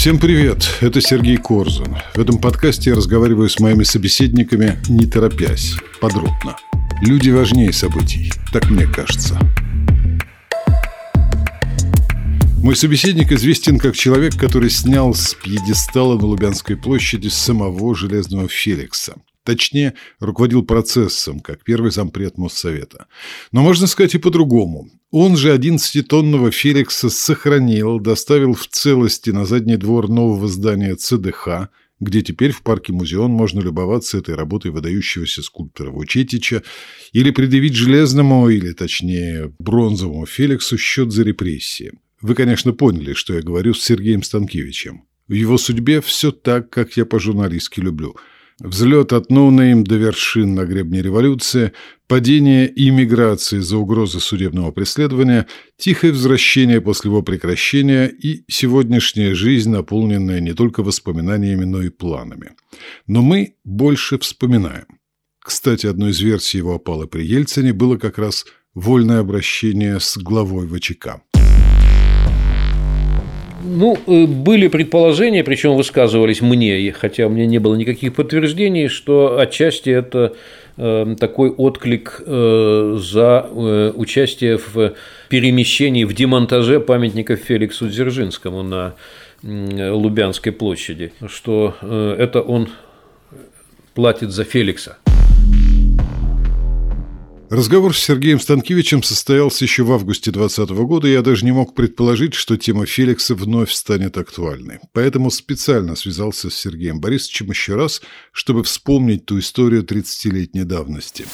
Всем привет, это Сергей Корзун. В этом подкасте я разговариваю с моими собеседниками, не торопясь, подробно. Люди важнее событий, так мне кажется. Мой собеседник известен как человек, который снял с пьедестала на Лубянской площади самого Железного Феликса. Точнее, руководил процессом, как первый зампред Моссовета. Но можно сказать и по-другому. Он же 11-тонного Феликса сохранил, доставил в целости на задний двор нового здания ЦДХ, где теперь в парке Музеон можно любоваться этой работой выдающегося скульптора Вучетича или предъявить железному, или точнее бронзовому Феликсу счет за репрессии. Вы, конечно, поняли, что я говорю с Сергеем Станкевичем. В его судьбе все так, как я по-журналистски люблю. Взлет от no name до вершин на гребне революции, падение, эмиграция из-за угрозы судебного преследования, тихое возвращение после его прекращения и сегодняшняя жизнь, наполненная не только воспоминаниями, но и планами. Но мы больше вспоминаем. Кстати, одной из версий его опалы при Ельцине было как раз вольное обращение с главой ВЧК. Ну, э, были предположения, причем высказывались мне, хотя у меня не было никаких подтверждений, что отчасти это э, такой отклик э, за участие в перемещении, в демонтаже памятника Феликсу Дзержинскому на Лубянской площади, что это он платит за Феликса. Разговор с Сергеем Станкевичем состоялся еще в августе 2020 года, и я даже не мог предположить, что тема Феликса вновь станет актуальной. Поэтому специально связался с Сергеем Борисовичем еще раз, чтобы вспомнить ту историю 30-летней давности.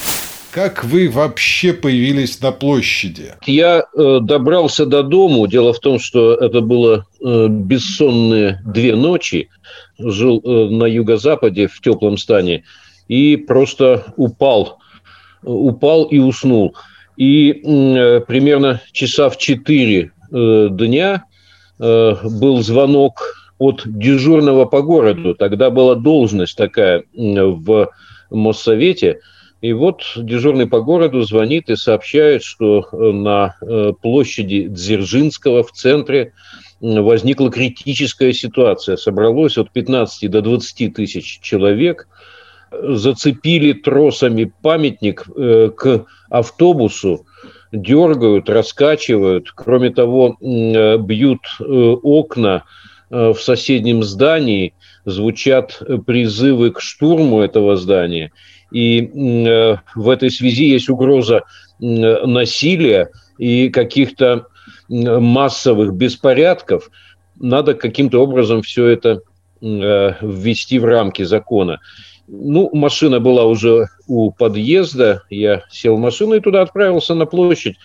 Как вы вообще появились на площади? Я э, добрался до дому. Дело в том, что это было э, бессонные две ночи. Жил э, на юго-западе в теплом стане и просто упал упал и уснул. И э, примерно часа в 4 э, дня э, был звонок от дежурного по городу. Тогда была должность такая в Моссовете. И вот дежурный по городу звонит и сообщает, что на площади Дзержинского в центре возникла критическая ситуация. Собралось от 15 до 20 тысяч человек – зацепили тросами памятник э, к автобусу, дергают, раскачивают. Кроме того, э, бьют э, окна в соседнем здании, звучат призывы к штурму этого здания. И в этой связи есть угроза насилия и каких-то массовых беспорядков. Надо каким-то образом все это ввести в рамки закона. Ну, машина была уже у подъезда, я сел в машину и туда отправился на площадь.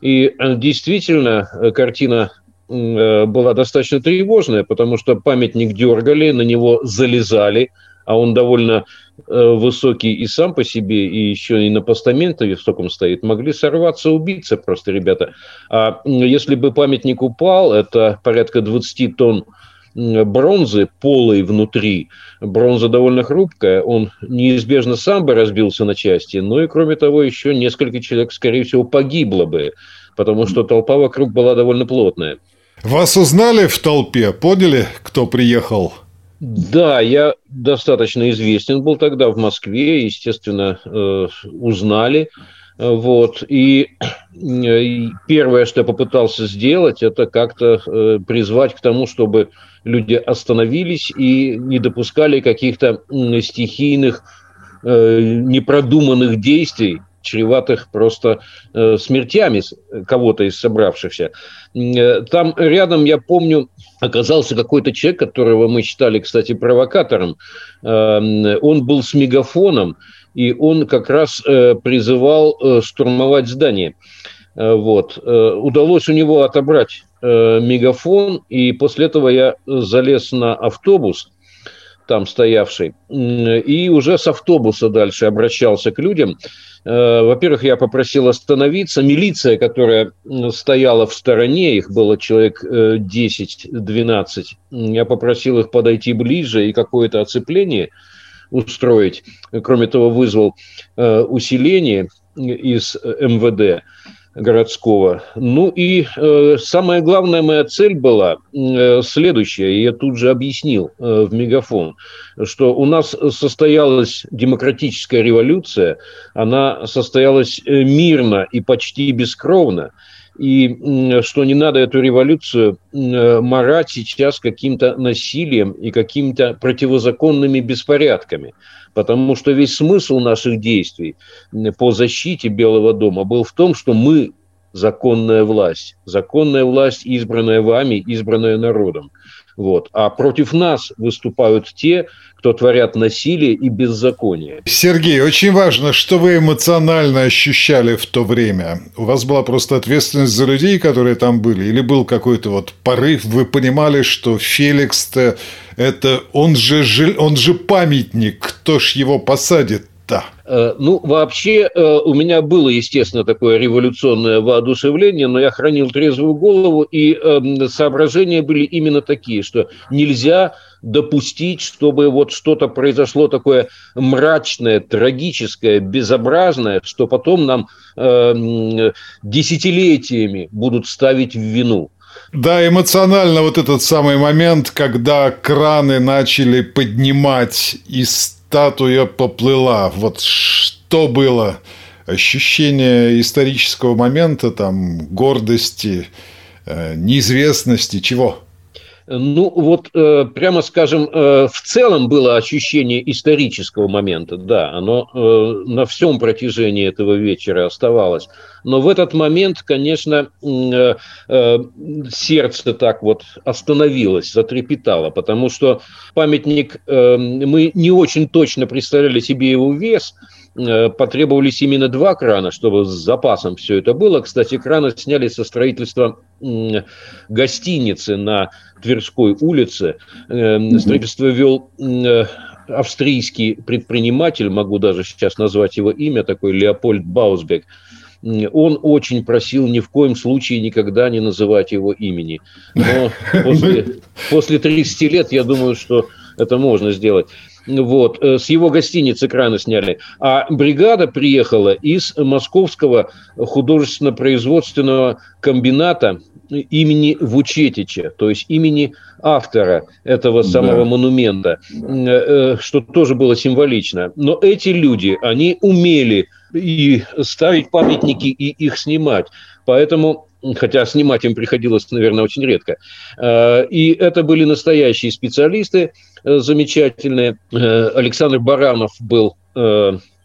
И э, действительно, э, картина э, была достаточно тревожная, потому что памятник дергали, на него залезали, а он довольно высокий и сам по себе, и еще и на постаменте высоком стоит, могли сорваться, убиться просто ребята. А если бы памятник упал, это порядка 20 тонн бронзы полой внутри. Бронза довольно хрупкая, он неизбежно сам бы разбился на части, но и кроме того еще несколько человек, скорее всего, погибло бы, потому что толпа вокруг была довольно плотная. Вас узнали в толпе? Поняли, кто приехал? Да, я достаточно известен был тогда в Москве, естественно, э, узнали. Вот. И первое, что я попытался сделать, это как-то э, призвать к тому, чтобы люди остановились и не допускали каких-то стихийных, э, непродуманных действий, чреватых просто э, смертями кого-то из собравшихся. Там рядом, я помню, оказался какой-то человек, которого мы считали, кстати, провокатором. Он был с мегафоном, и он как раз э, призывал э, штурмовать здание. Э, вот. Удалось у него отобрать мегафон, и после этого я залез на автобус, там стоявший, и уже с автобуса дальше обращался к людям. Во-первых, я попросил остановиться. Милиция, которая стояла в стороне, их было человек 10-12, я попросил их подойти ближе и какое-то оцепление – устроить. Кроме того, вызвал э, усиление из МВД. городского. Ну и э, самая главная моя цель была э, следующая, я тут же объяснил в мегафон, что у нас состоялась демократическая революция, она состоялась мирно и почти бескровно, и что не надо эту революцию э, марать сейчас каким-то насилием и какими-то противозаконными беспорядками потому что весь смысл наших действий по защите Белого дома был в том, что мы законная власть, законная власть, избранная вами, избранная народом. Вот. А против нас выступают те, кто творят насилие и беззаконие. Сергей, очень важно, что вы эмоционально ощущали в то время. У вас была просто ответственность за людей, которые там были, или был какой-то вот порыв, вы понимали, что Феликс-то это он же, он же памятник, кто ж его посадит да. Э, ну, вообще, э, у меня было, естественно, такое революционное воодушевление, но я хранил трезвую голову, и эм, соображения были именно такие, что нельзя допустить, чтобы вот что-то произошло такое мрачное, трагическое, безобразное, что потом нам э, десятилетиями будут ставить в вину. Да, эмоционально вот этот самый момент, когда краны начали поднимать из статуя поплыла. Вот что было? Ощущение исторического момента, там, гордости, э, неизвестности, чего? Ну, вот, э, прямо скажем, э, в целом было ощущение исторического момента, да, оно э, на всем протяжении этого вечера оставалось. Но в этот момент, конечно, сердце так вот остановилось, затрепетало, потому что памятник, мы не очень точно представляли себе его вес, потребовались именно два крана, чтобы с запасом все это было. Кстати, краны сняли со строительства гостиницы на Тверской улице. Эм, строительство вел э, австрийский предприниматель, могу даже сейчас назвать его имя, такой Леопольд Баусбек. Он очень просил ни в коем случае никогда не называть его имени. Но после, после 30 лет я думаю, что это можно сделать. Вот, э, с его гостиницы краны сняли. А бригада приехала из Московского художественно-производственного комбината имени Вучетича, то есть имени автора этого самого да. монумента, э, что тоже было символично. Но эти люди, они умели и ставить памятники, и их снимать. Поэтому хотя снимать им приходилось, наверное, очень редко. Э, и это были настоящие специалисты, э, замечательные. Александр Баранов был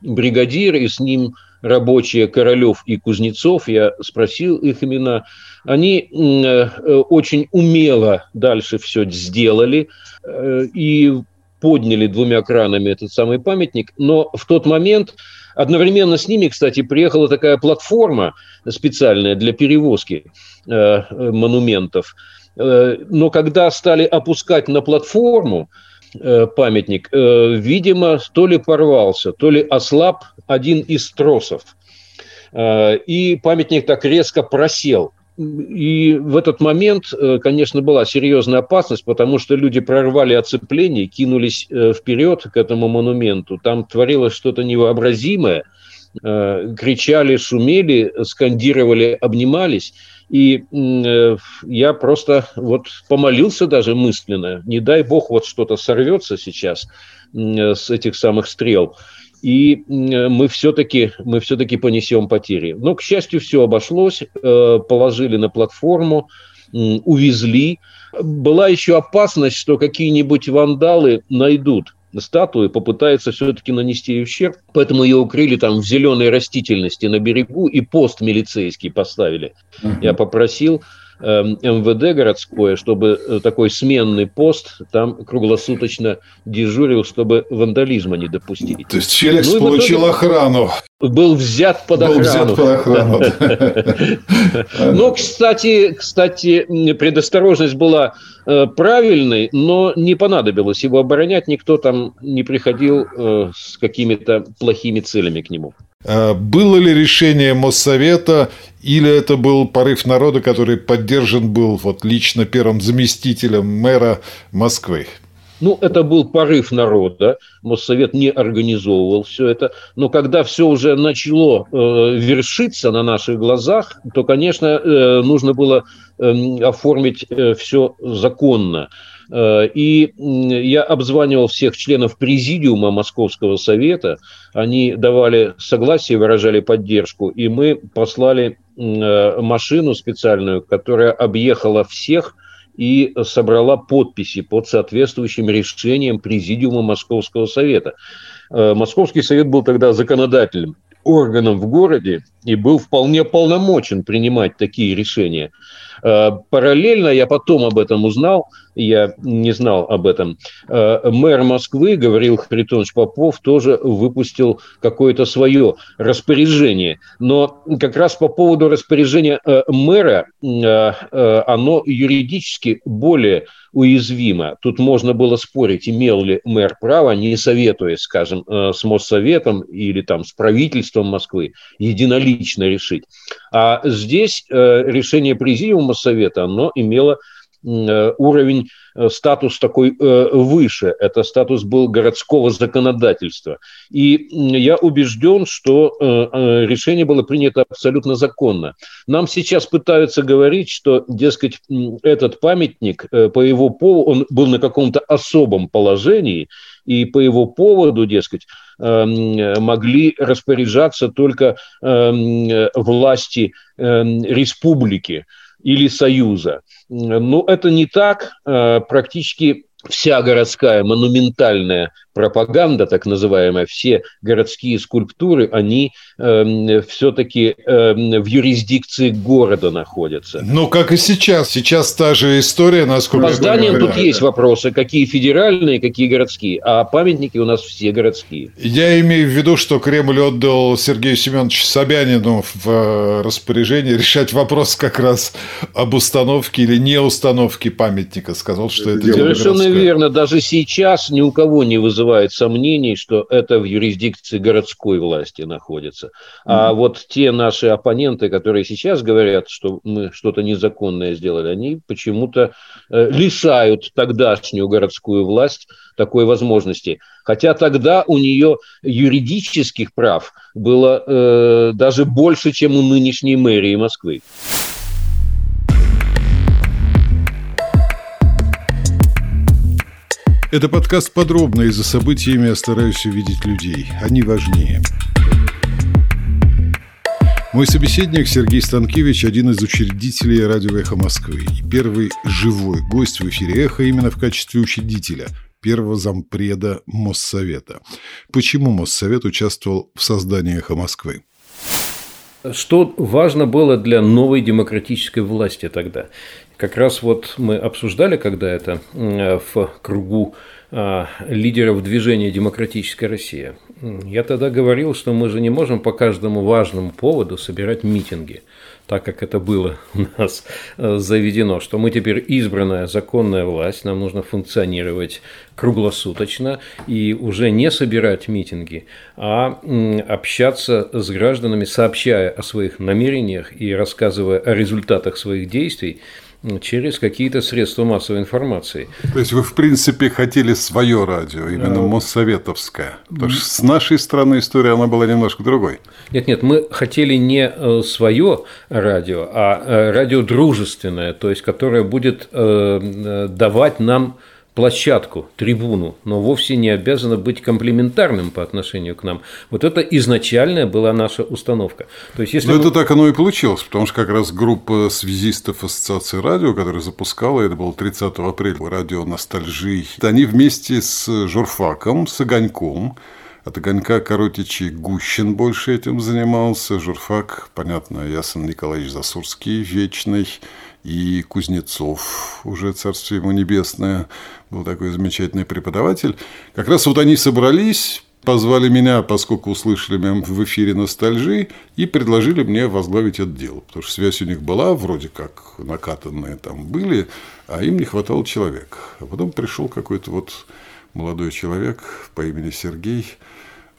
бригадир, и с ним рабочие Королев и Кузнецов, я спросил их имена, они э, очень умело дальше все сделали э, и подняли двумя кранами этот самый памятник, но в тот момент одновременно с ними, кстати, приехала такая платформа специальная для перевозки э, монументов. Но когда стали опускать на платформу, памятник, видимо, то ли порвался, то ли ослаб один из тросов. И памятник так резко просел. И в этот момент, э, конечно, была серьезная опасность, потому что люди прорвали оцепление, кинулись э, вперед к этому монументу. Там творилось что-то невообразимое. Э, кричали, шумели, скандировали, обнимались. И я просто вот помолился даже мысленно. Не дай бог вот что-то сорвется сейчас с этих самых стрел и мы все-таки мы все-таки понесем потери. Но, к счастью, все обошлось, э, положили на платформу, увезли. Была еще опасность, что какие-нибудь вандалы найдут статуи, попытаются все-таки нанести ущерб. Поэтому ее укрыли там в зеленой растительности на берегу и пост милицейский поставили. Uh-huh. Я попросил Эм, МВД городское, чтобы э, такой сменный пост там круглосуточно дежурил, чтобы вандализма не допустить. То есть Феликс ну, получил охрану. Был взят под Был охрану. Взят под охрану. Ну, кстати, кстати, предосторожность была э, правильной, но не понадобилось его оборонять, никто там не приходил э, с какими-то плохими целями к нему. А было ли решение Моссовета или это был порыв народа, который поддержан был вот лично первым заместителем мэра Москвы? Ну, это был порыв народа, Моссовет не организовывал все это, но когда все уже начало э, вершиться на наших глазах, то, конечно, э, нужно было э, оформить э, все законно. Э, и я обзванивал всех членов президиума Московского совета, они давали согласие, выражали поддержку, и мы послали э, машину специальную, которая объехала всех и собрала подписи под соответствующим решением Президиума Московского совета. Э, Московский совет был тогда законодательным органом в городе и был вполне полномочен принимать такие решения. Э, параллельно, я потом об этом узнал, я не знал об этом, э, мэр Москвы, говорил Харитонович Попов, тоже выпустил какое-то свое распоряжение. Но как раз по поводу распоряжения э, мэра, оно юридически более уязвимо. Тут можно было спорить, имел ли мэр право, не советуясь, скажем, с Моссоветом или там с правительством Москвы, единолично решить. А здесь решение президиума Совета, оно имело э, уровень, э, статус такой э, выше. Это статус был городского законодательства. И я убежден, что решение было принято абсолютно законно. Нам сейчас пытаются говорить, что, дескать, этот памятник по его поводу, он был на каком-то особом положении, и по его поводу, дескать, могли распоряжаться только власти республики или Союза. Но это не так. Э, практически вся городская монументальная пропаганда, так называемая, все городские скульптуры, они э, эм, все-таки э, эм, в юрисдикции города находятся. Ну, как и сейчас. Сейчас та же история, насколько По зданиям тут есть вопросы, какие федеральные, какие городские, а памятники у нас все городские. Я имею в виду, что Кремль отдал Сергею Семеновичу Собянину в э, распоряжение решать вопрос как раз об установке или не установке памятника. Сказал, что это Совершенно верно. Даже сейчас ни у кого не вызывает вызывает сомнений, что это в юрисдикции городской власти находится. А mm-hmm. вот те наши оппоненты, которые сейчас говорят, что мы что-то незаконное сделали, они почему-то э, лишают тогдашнюю городскую власть такой возможности. Хотя тогда у нее юридических прав было э, даже больше, чем у нынешней мэрии Москвы. Это подкаст подробно, и за событиями я стараюсь увидеть людей. Они важнее. Мой собеседник Сергей Станкевич – один из учредителей радио «Эхо Москвы» и первый живой гость в эфире «Эхо» именно в качестве учредителя, первого зампреда Моссовета. Почему Моссовет участвовал в создании «Эхо Москвы»? Что важно было для новой демократической власти тогда? Как раз вот мы обсуждали, когда это в кругу а, лидеров движения «Демократическая Россия». Я тогда говорил, что мы же не можем по каждому важному поводу собирать митинги, так как это было у нас э, заведено, что мы теперь избранная законная власть, нам нужно функционировать круглосуточно и уже не собирать митинги, а общаться с гражданами, сообщая о своих намерениях и рассказывая о результатах своих действий – через какие-то средства массовой информации. То есть вы, в принципе, хотели свое радио, именно а... Моссоветовское. Потому что с нашей стороны история, она была немножко другой. Нет, нет, мы хотели не э, свое радио, а э, радио дружественное, то есть которое будет э, давать нам площадку, трибуну, но вовсе не обязано быть комплементарным по отношению к нам. Вот это изначальная была наша установка. То есть, если но мы... это так оно и получилось, потому что как раз группа связистов Ассоциации радио, которая запускала, это было 30 апреля, радио «Ностальжи», они вместе с журфаком, с «Огоньком», от огонька Коротичи Гущин больше этим занимался, журфак, понятно, Ясен Николаевич Засурский, вечный, и Кузнецов, уже царствие ему небесное, был такой замечательный преподаватель. Как раз вот они собрались, позвали меня, поскольку услышали меня в эфире ностальжи, и предложили мне возглавить отдел. Потому что связь у них была, вроде как накатанные там были, а им не хватало человека. А потом пришел какой-то вот молодой человек по имени Сергей,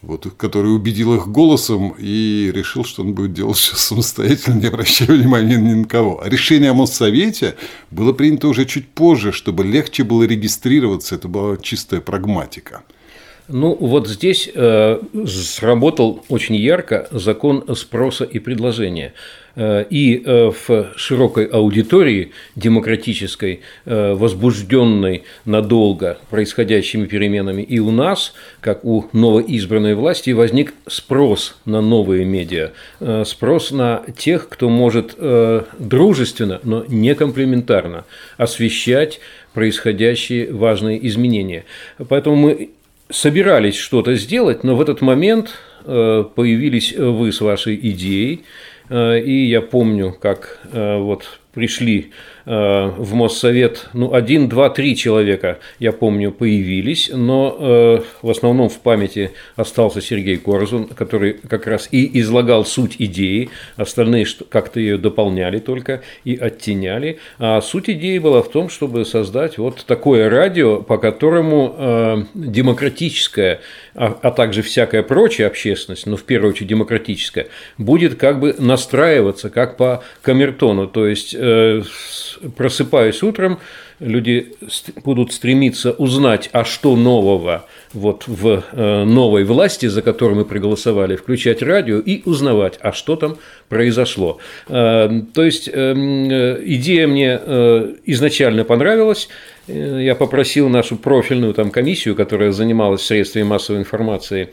вот, который убедил их голосом и решил, что он будет делать все самостоятельно, не обращая внимания ни на кого. А решение о Моссовете было принято уже чуть позже, чтобы легче было регистрироваться. Это была чистая прагматика. Ну, вот здесь э, сработал очень ярко закон спроса и предложения. Э, и э, в широкой аудитории демократической, э, возбужденной надолго происходящими переменами, и у нас, как у новоизбранной власти, возник спрос на новые медиа, спрос на тех, кто может дружественно, но не комплементарно освещать происходящие важные изменения. Поэтому мы собирались что-то сделать, но в этот момент появились вы с вашей идеей, и я помню, как вот пришли Э, в Моссовет, ну, один, два, три человека, я помню, появились, но э, в основном в памяти остался Сергей Корзун, который как раз и излагал суть идеи, остальные как-то ее дополняли только и оттеняли. А суть идеи была в том, чтобы создать вот такое радио, по которому э, демократическая, а, также всякая прочая общественность, но в первую очередь демократическая, будет как бы настраиваться, как по камертону, то есть просыпаясь утром, люди будут стремиться узнать, а что нового вот в э, новой власти, за которую мы проголосовали, включать радио и узнавать, а что там произошло. Э, то есть эм, э, идея мне изначально понравилась. Я попросил нашу профильную там комиссию, которая занималась средствами массовой информации,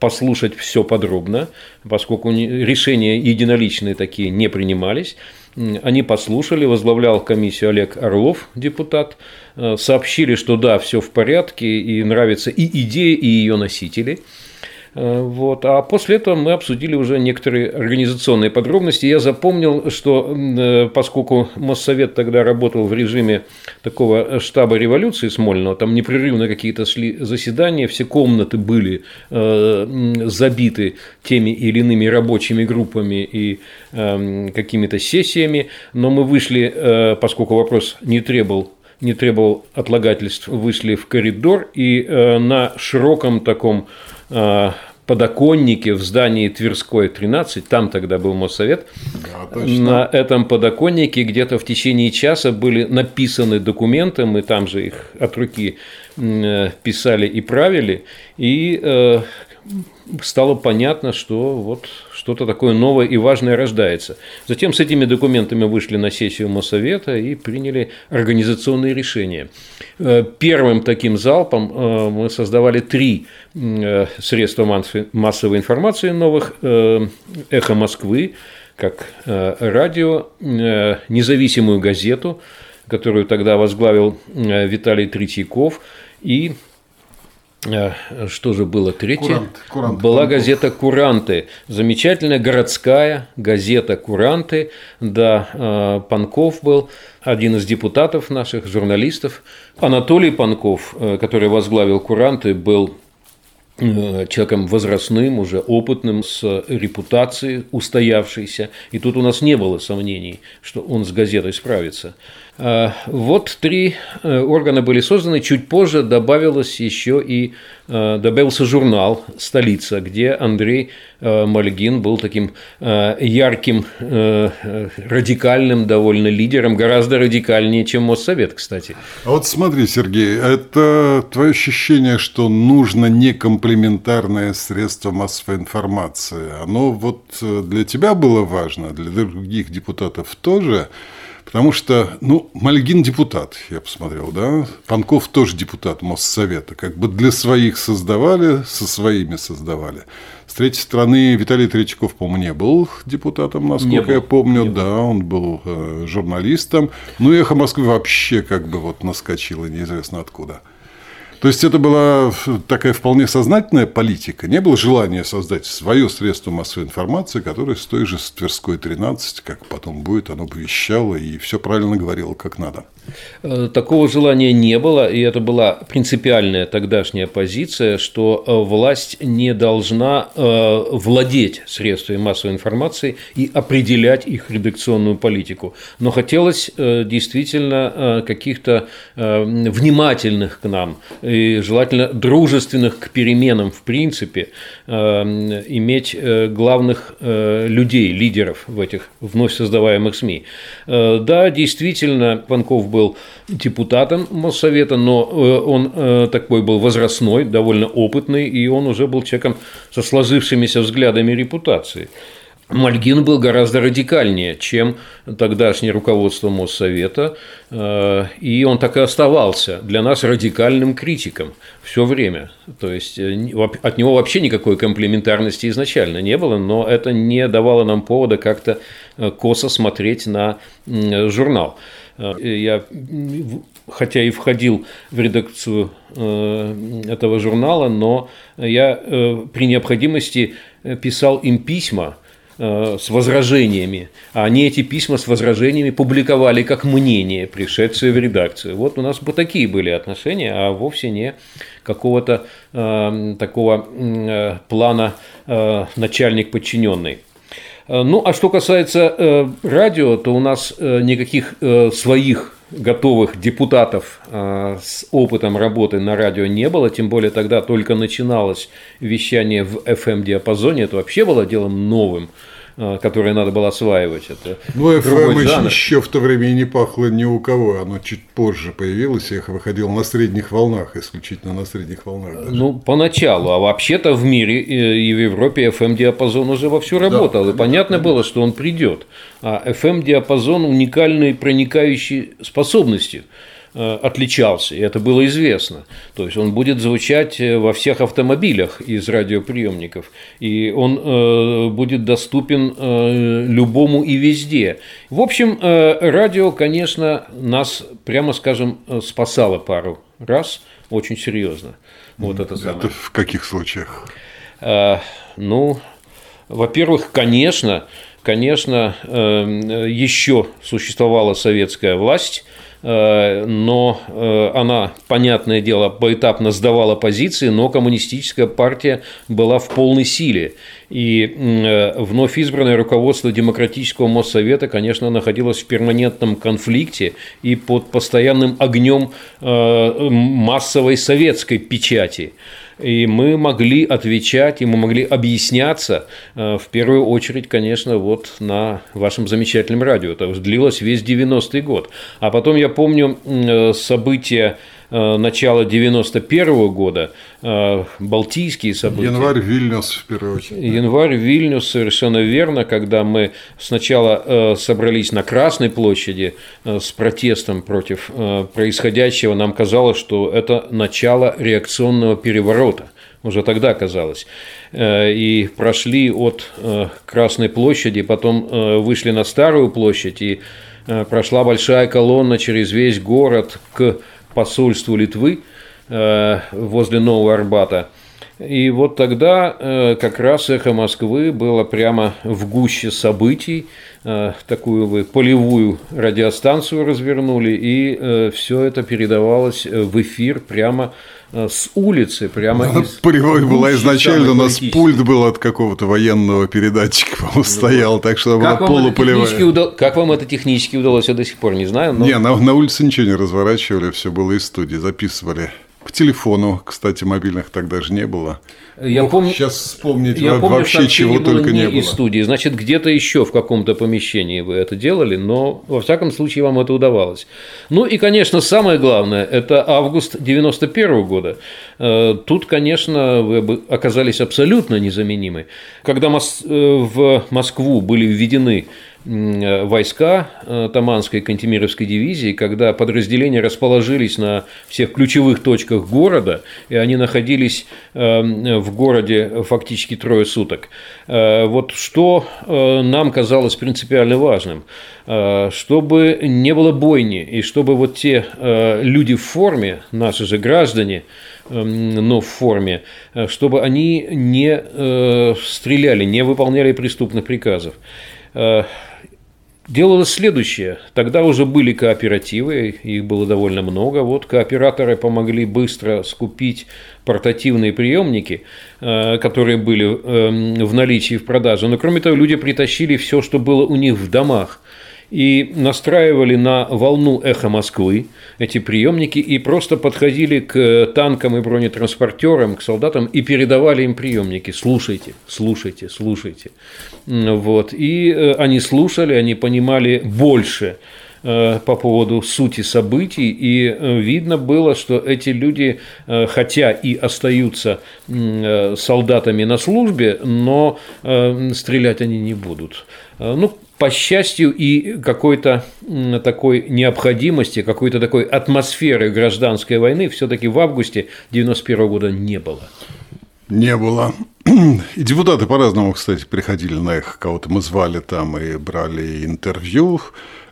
послушать все подробно, поскольку решения единоличные такие не принимались. Они послушали, возглавлял комиссию Олег Орлов, депутат, э, сообщили, что да, все в порядке, и нравится и идея, и ее носители – вот. А после этого мы обсудили уже некоторые организационные подробности. Я запомнил, что э, поскольку Моссовет тогда работал в режиме такого штаба революции Смольного, там непрерывно какие-то шли заседания, все комнаты были э, забиты теми или иными рабочими группами и какими-то сессиями, но мы вышли, поскольку вопрос не требовал не требовал отлагательств, вышли в коридор и на широком таком подоконнике в здании Тверской 13, там тогда был Моссовет, да, на этом подоконнике где-то в течение часа были написаны документы, мы там же их от руки э, писали и правили, и э, стало понятно, что вот что-то такое новое и важное рождается. Затем с этими документами вышли на сессию Моссовета и приняли организационные решения. Э, первым таким залпом э, мы создавали три э, средства массовой информации новых. «Эхо Москвы», как радио, независимую газету, которую тогда возглавил Виталий Третьяков, и что же было третье? Курант, курант, Была Панков. газета «Куранты». Замечательная городская газета «Куранты». Да, э, Панков был один из депутатов наших, журналистов. Анатолий Панков, э, который возглавил «Куранты», был человеком возрастным, уже опытным, с репутацией устоявшейся. И тут у нас не было сомнений, что он с газетой справится. Э, вот три э, органа были созданы. Чуть позже добавилось еще и э, добавился журнал «Столица», где Андрей Мальгин был таким ярким, радикальным довольно лидером, гораздо радикальнее, чем Моссовет, кстати. А вот смотри, Сергей, это твое ощущение, что нужно некомплементарное средство массовой информации. Оно вот для тебя было важно, для других депутатов тоже – Потому что, ну, Мальгин депутат, я посмотрел, да, Панков тоже депутат Моссовета, как бы для своих создавали, со своими создавали. С третьей стороны, Виталий Третьяков, по-моему, не был депутатом, насколько я помню, не да, был. он был э, журналистом. Ну, эхо Москвы вообще как бы вот наскочило неизвестно откуда. То есть это была такая вполне сознательная политика. Не было желания создать свое средство массовой информации, которое с той же Тверской 13, как потом будет, оно бы вещало и все правильно говорило, как надо. Э, такого желания не было, и это была принципиальная тогдашняя позиция, что э, власть не должна э, владеть средствами массовой информации и определять их редакционную политику. Но хотелось действительно каких-то внимательных к нам и желательно дружественных к переменам в принципе, иметь главных людей, лидеров в этих вновь создаваемых СМИ. Да, действительно, Панков был депутатом Моссовета, но э, он э, такой был возрастной, довольно опытный, и он уже был человеком со сложившимися взглядами репутации. Мальгин был гораздо радикальнее, чем тогдашнее руководство Моссовета, э, и он так и оставался для нас радикальным критиком все время. То есть от него вообще никакой комплементарности изначально не было, но это не давало нам повода как-то косо смотреть на журнал. Э, я, хотя и входил в редакцию э, этого журнала, но я э, при необходимости писал им письма с возражениями, а они эти письма с возражениями публиковали как мнение, пришедшее в редакцию. Вот у нас бы такие были отношения, а вовсе не какого-то э, такого э, плана э, начальник-подчиненный. Э, ну, а что касается э, радио, то у нас э, никаких своих готовых депутатов с опытом работы на радио не было, тем более тогда только начиналось вещание в FM-диапазоне, это вообще было делом новым. А, которые надо было осваивать. Это ну, FM еще, еще в то время и не пахло ни у кого, оно чуть позже появилось, я выходил на средних волнах, исключительно на средних волнах. Даже. Ну, поначалу, а вообще-то в мире и в Европе FM-диапазон уже вовсю работал, да, и понятно да. было, что он придет. А FM-диапазон уникальной проникающей способностью. Э, отличался, и это было известно. То есть он будет звучать э, во всех автомобилях из радиоприемников, и он э, будет доступен любому и везде. В общем, радио, конечно, нас, прямо скажем, спасало пару раз очень серьезно. Вот это, самое. это в каких случаях? Ну, во-первых, конечно, конечно, еще существовала советская власть, но э, она, понятное дело, поэтапно сдавала позиции, но коммунистическая партия была в полной силе. И э, вновь избранное руководство Демократического Моссовета, конечно, находилось в перманентном конфликте и под постоянным огнем массовой советской печати и мы могли отвечать, и мы могли объясняться, э, в первую очередь, конечно, вот на вашем замечательном радио. Это длилось весь 90-й год. А потом я помню э, события начала 91 года, э, балтийские события. Январь Вильнюс, в первую очередь. Январь Вильнюс, совершенно верно, когда мы сначала э, собрались на Красной площади с протестом против происходящего, нам казалось, что это начало реакционного переворота уже тогда казалось. И прошли от Красной площади, потом вышли на Старую площадь, и прошла большая колонна через весь город к посольству Литвы э, возле Нового Арбата. И вот тогда э, как раз «Эхо Москвы» было прямо в гуще событий. Э, такую вы полевую радиостанцию развернули, и все это передавалось в эфир прямо с улицы, прямо ну, из была изначально, у нас пульт был от какого-то военного передатчика, по-моему, стоял, так что она была полуполевая. Удал... Как вам это технически удалось, я до сих пор не знаю. Но... Не, на, на улице ничего не разворачивали, все было из студии, записывали. По телефону, кстати, мобильных тогда же не было. Я Ох, помню, сейчас вспомнить я помню, вообще чего только не, не было. из студии. Значит, где-то еще в каком-то помещении вы это делали, но во всяком случае вам это удавалось. Ну и, конечно, самое главное – это август 91 года. Э, тут, конечно, вы оказались абсолютно незаменимы. Когда э, в Москву были введены войска э, Таманской Кантемировской дивизии, когда подразделения расположились на всех ключевых точках города, и они находились э, в городе фактически трое суток. Вот что нам казалось принципиально важным, чтобы не было бойни, и чтобы вот те люди в форме, наши же граждане, но в форме, чтобы они не стреляли, не выполняли преступных приказов делалось следующее. Тогда уже были кооперативы, их было довольно много. Вот кооператоры помогли быстро скупить портативные приемники, э, которые были эм, в наличии в продаже. Но кроме того, люди притащили все, что было у них в домах и настраивали на волну эхо Москвы эти приемники и просто подходили к танкам и бронетранспортерам, к солдатам и передавали им приемники. Слушайте, слушайте, слушайте. Вот. И э, они слушали, они понимали больше э, по поводу сути событий, и э, видно было, что эти люди, хотя и остаются солдатами на службе, но стрелять они не будут. Ну, по счастью, и какой-то такой необходимости, какой-то такой атмосферы гражданской войны все-таки в августе 1991 года не было. Не было. И депутаты по-разному, кстати, приходили на их, кого-то мы звали там и брали интервью.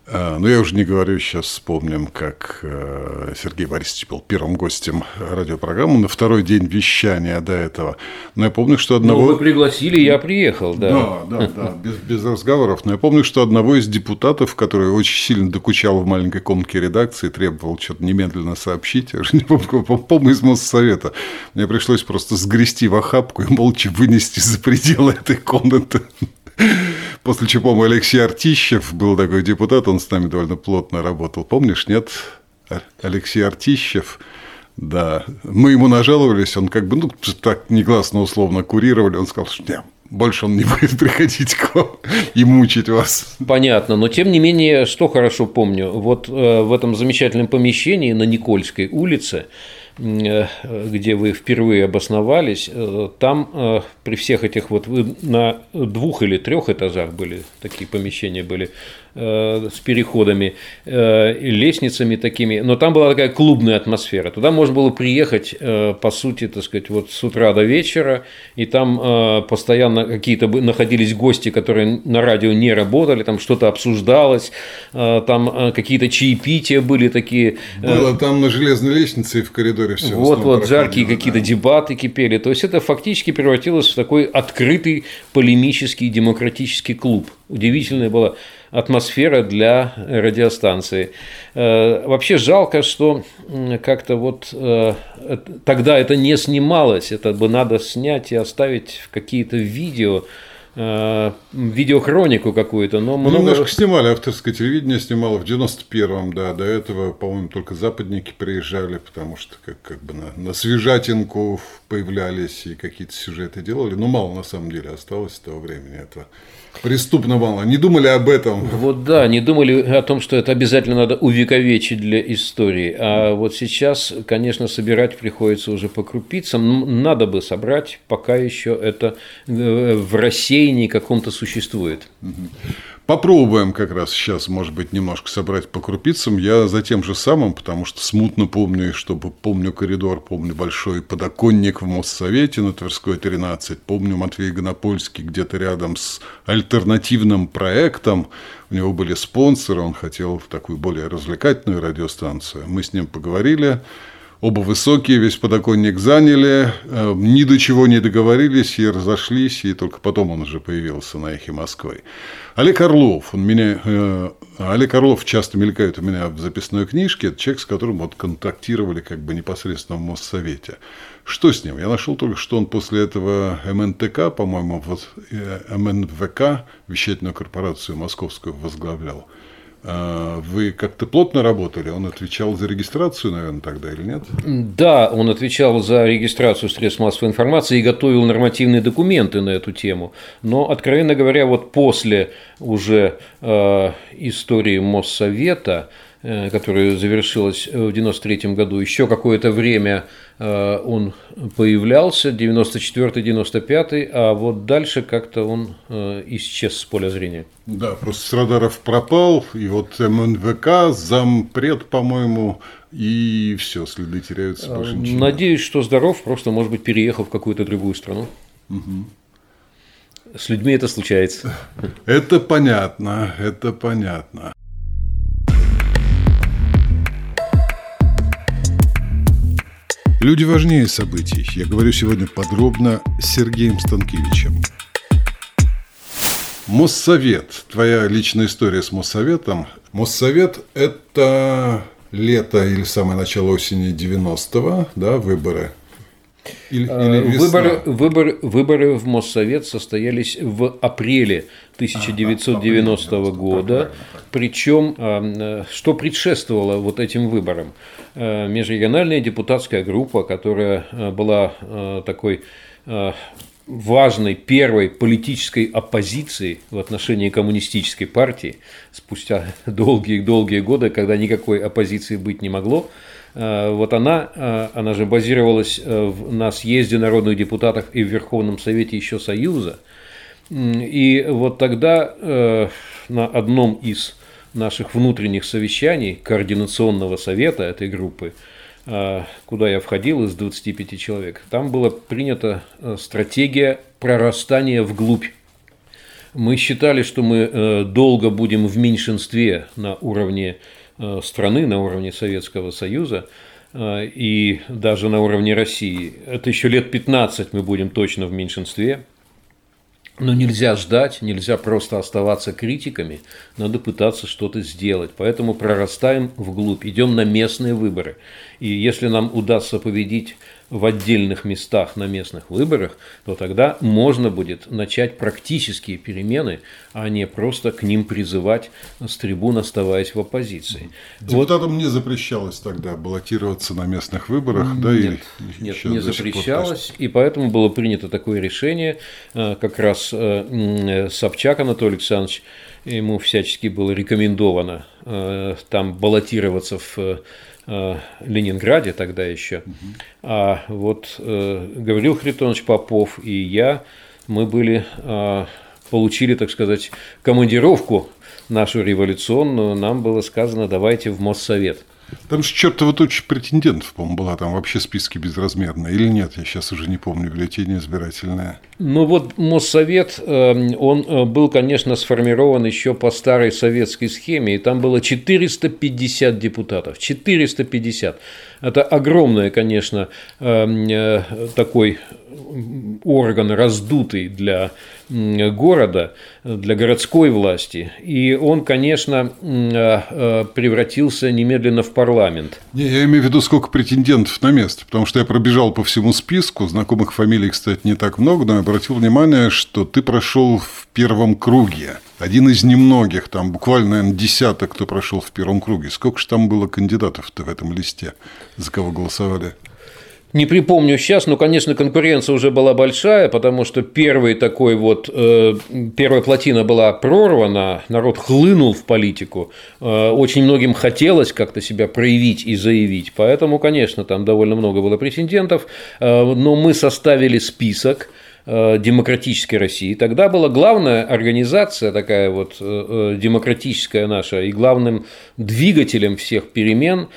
А, ну, я уже не говорю, сейчас вспомним, как э, Сергей Борисович был первым гостем радиопрограммы на второй день вещания до этого. Но я помню, что одного... Ну, вы пригласили, я приехал, да. Да, да, да, без, без разговоров. Но я помню, что одного из депутатов, который очень сильно докучал в маленькой комнатке редакции, требовал что-то немедленно сообщить, я уже не помню, помню из Моссовета, мне пришлось просто сгрести в охапку и молча вынести за пределы этой комнаты. После чего, по-моему, Алексей Артищев был такой депутат, он с нами довольно плотно работал. Помнишь, нет? Алексей Артищев, да. Мы ему нажаловались, он как бы, ну, так негласно условно курировали, он сказал, что нет, больше он не будет приходить к вам и мучить вас. Понятно, но тем не менее, что хорошо помню, вот э, в этом замечательном помещении на Никольской улице где вы впервые обосновались, э, там э, при всех этих вот вы на двух или трех этажах были такие помещения были с переходами, лестницами такими, но там была такая клубная атмосфера. Туда можно было приехать, по сути, так сказать, вот с утра до вечера, и там постоянно какие-то находились гости, которые на радио не работали, там что-то обсуждалось, там какие-то чаепития были такие. Было там на железной лестнице и в коридоре все Вот, вот, жаркие какие-то дебаты кипели. То есть это фактически превратилось в такой открытый полемический демократический клуб. Удивительная была атмосфера для радиостанции. Э, вообще жалко, что как-то вот э, тогда это не снималось, это бы надо снять и оставить в какие-то видео, Э, видеохронику какую-то, но много... Немножко снимали, авторское телевидение снимало в 91-м, да, до этого, по-моему, только западники приезжали, потому что как, как бы на, на свежатинку появлялись и какие-то сюжеты делали, но мало на самом деле осталось с того времени этого. Преступно мало. Не думали об этом. Вот да, не думали о том, что это обязательно надо увековечить для истории. А вот сейчас, конечно, собирать приходится уже по крупицам. Надо бы собрать, пока еще это э, в рассеянии каком-то существует. Попробуем как раз сейчас, может быть, немножко собрать по крупицам. Я за тем же самым, потому что смутно помню, чтобы помню коридор, помню большой подоконник в Моссовете на Тверской 13, помню Матвей Гонопольский где-то рядом с альтернативным проектом. У него были спонсоры, он хотел такую более развлекательную радиостанцию. Мы с ним поговорили. Оба высокие, весь подоконник заняли, э, ни до чего не договорились и разошлись, и только потом он уже появился на эхе Москвы. Олег Орлов, он меня, э, Олег Орлов часто мелькает у меня в записной книжке, это человек, с которым вот контактировали как бы непосредственно в Моссовете. Что с ним? Я нашел только, что он после этого МНТК, по-моему, вот, э, МНВК, вещательную корпорацию московскую возглавлял. А, вы как-то плотно работали? Он отвечал за регистрацию, наверное, тогда или нет? Да, он отвечал за регистрацию средств массовой информации и готовил нормативные документы на эту тему. Но, откровенно говоря, вот после уже э, истории Моссовета, которая завершилась в 1993 году, еще какое-то время Э, он появлялся, 94-95, а вот дальше как-то он э, исчез с поля зрения. Да, просто с радаров пропал, и вот МНВК, зампред, по-моему, и все, следы теряются больше э, ничего. Надеюсь, что здоров, просто, может быть, переехал в какую-то другую страну. Угу. С людьми это случается. Это понятно, это понятно. Люди важнее событий. Я говорю сегодня подробно с Сергеем Станкевичем. Моссовет. Твоя личная история с Моссоветом. Моссовет – это лето или самое начало осени 90-го, да, выборы или, а, или выборы, выборы, выборы в Моссовет состоялись в апреле 1990 а, года. Причем, а, что предшествовало вот этим выборам? Межрегиональная депутатская группа, которая была такой важной первой политической оппозиции в отношении коммунистической партии спустя долгие-долгие годы, когда никакой оппозиции быть не могло, Э, вот она, э, она же базировалась э, на съезде народных депутатов и в Верховном Совете еще Союза. И вот тогда на одном из наших внутренних совещаний координационного совета этой группы, куда я входил из 25 человек, там была принята стратегия прорастания вглубь. Мы считали, что мы долго будем в меньшинстве на уровне Э, страны на уровне Советского Союза э, и даже на уровне России. Это еще лет 15 мы будем точно в меньшинстве. Но нельзя ждать, нельзя просто оставаться критиками, надо пытаться что-то сделать. Поэтому прорастаем вглубь, идем на местные выборы. И если нам удастся победить в отдельных местах на местных выборах, то тогда можно будет начать практические перемены, а не просто к ним призывать с трибун, оставаясь в оппозиции. Депутатам вот. не запрещалось тогда баллотироваться на местных выборах, нет, да? Или нет, не запрещалось, и поэтому было принято такое решение, э, как раз э, Собчак Анатолий Александрович, ему всячески было рекомендовано э, там баллотироваться в Ленинграде тогда еще. А вот э, Гаврил Хритонович Попов и я, мы были, э, получили, так сказать, командировку нашу революционную, нам было сказано, давайте в Моссовет. Там же чертова туча претендентов, по-моему, была там вообще списки безразмерные. Или нет, я сейчас уже не помню, бюллетени избирательные. Ну вот Моссовет, эм, он э, был, конечно, сформирован еще по старой советской схеме, и там было 450 депутатов. 450. Это огромное, конечно, эм, э, такой орган раздутый для города, для городской власти. И он, конечно, э, превратился немедленно в парламент. Не, я имею в виду, сколько претендентов на место, потому что я пробежал по всему списку, знакомых фамилий, кстати, не так много, но я обратил внимание, что ты прошел в первом круге. Один из немногих, там буквально, наверное, десяток, кто прошел в первом круге. Сколько же там было кандидатов-то в этом листе, за кого голосовали? Не припомню сейчас, но, конечно, конкуренция уже была большая, потому что первый такой вот, э, первая плотина была прорвана, народ хлынул в политику, э, очень многим хотелось как-то себя проявить и заявить, поэтому, конечно, там довольно много было претендентов, э, но мы составили список, демократической России. Тогда была главная организация такая вот э, э, демократическая наша, и главным двигателем всех перемен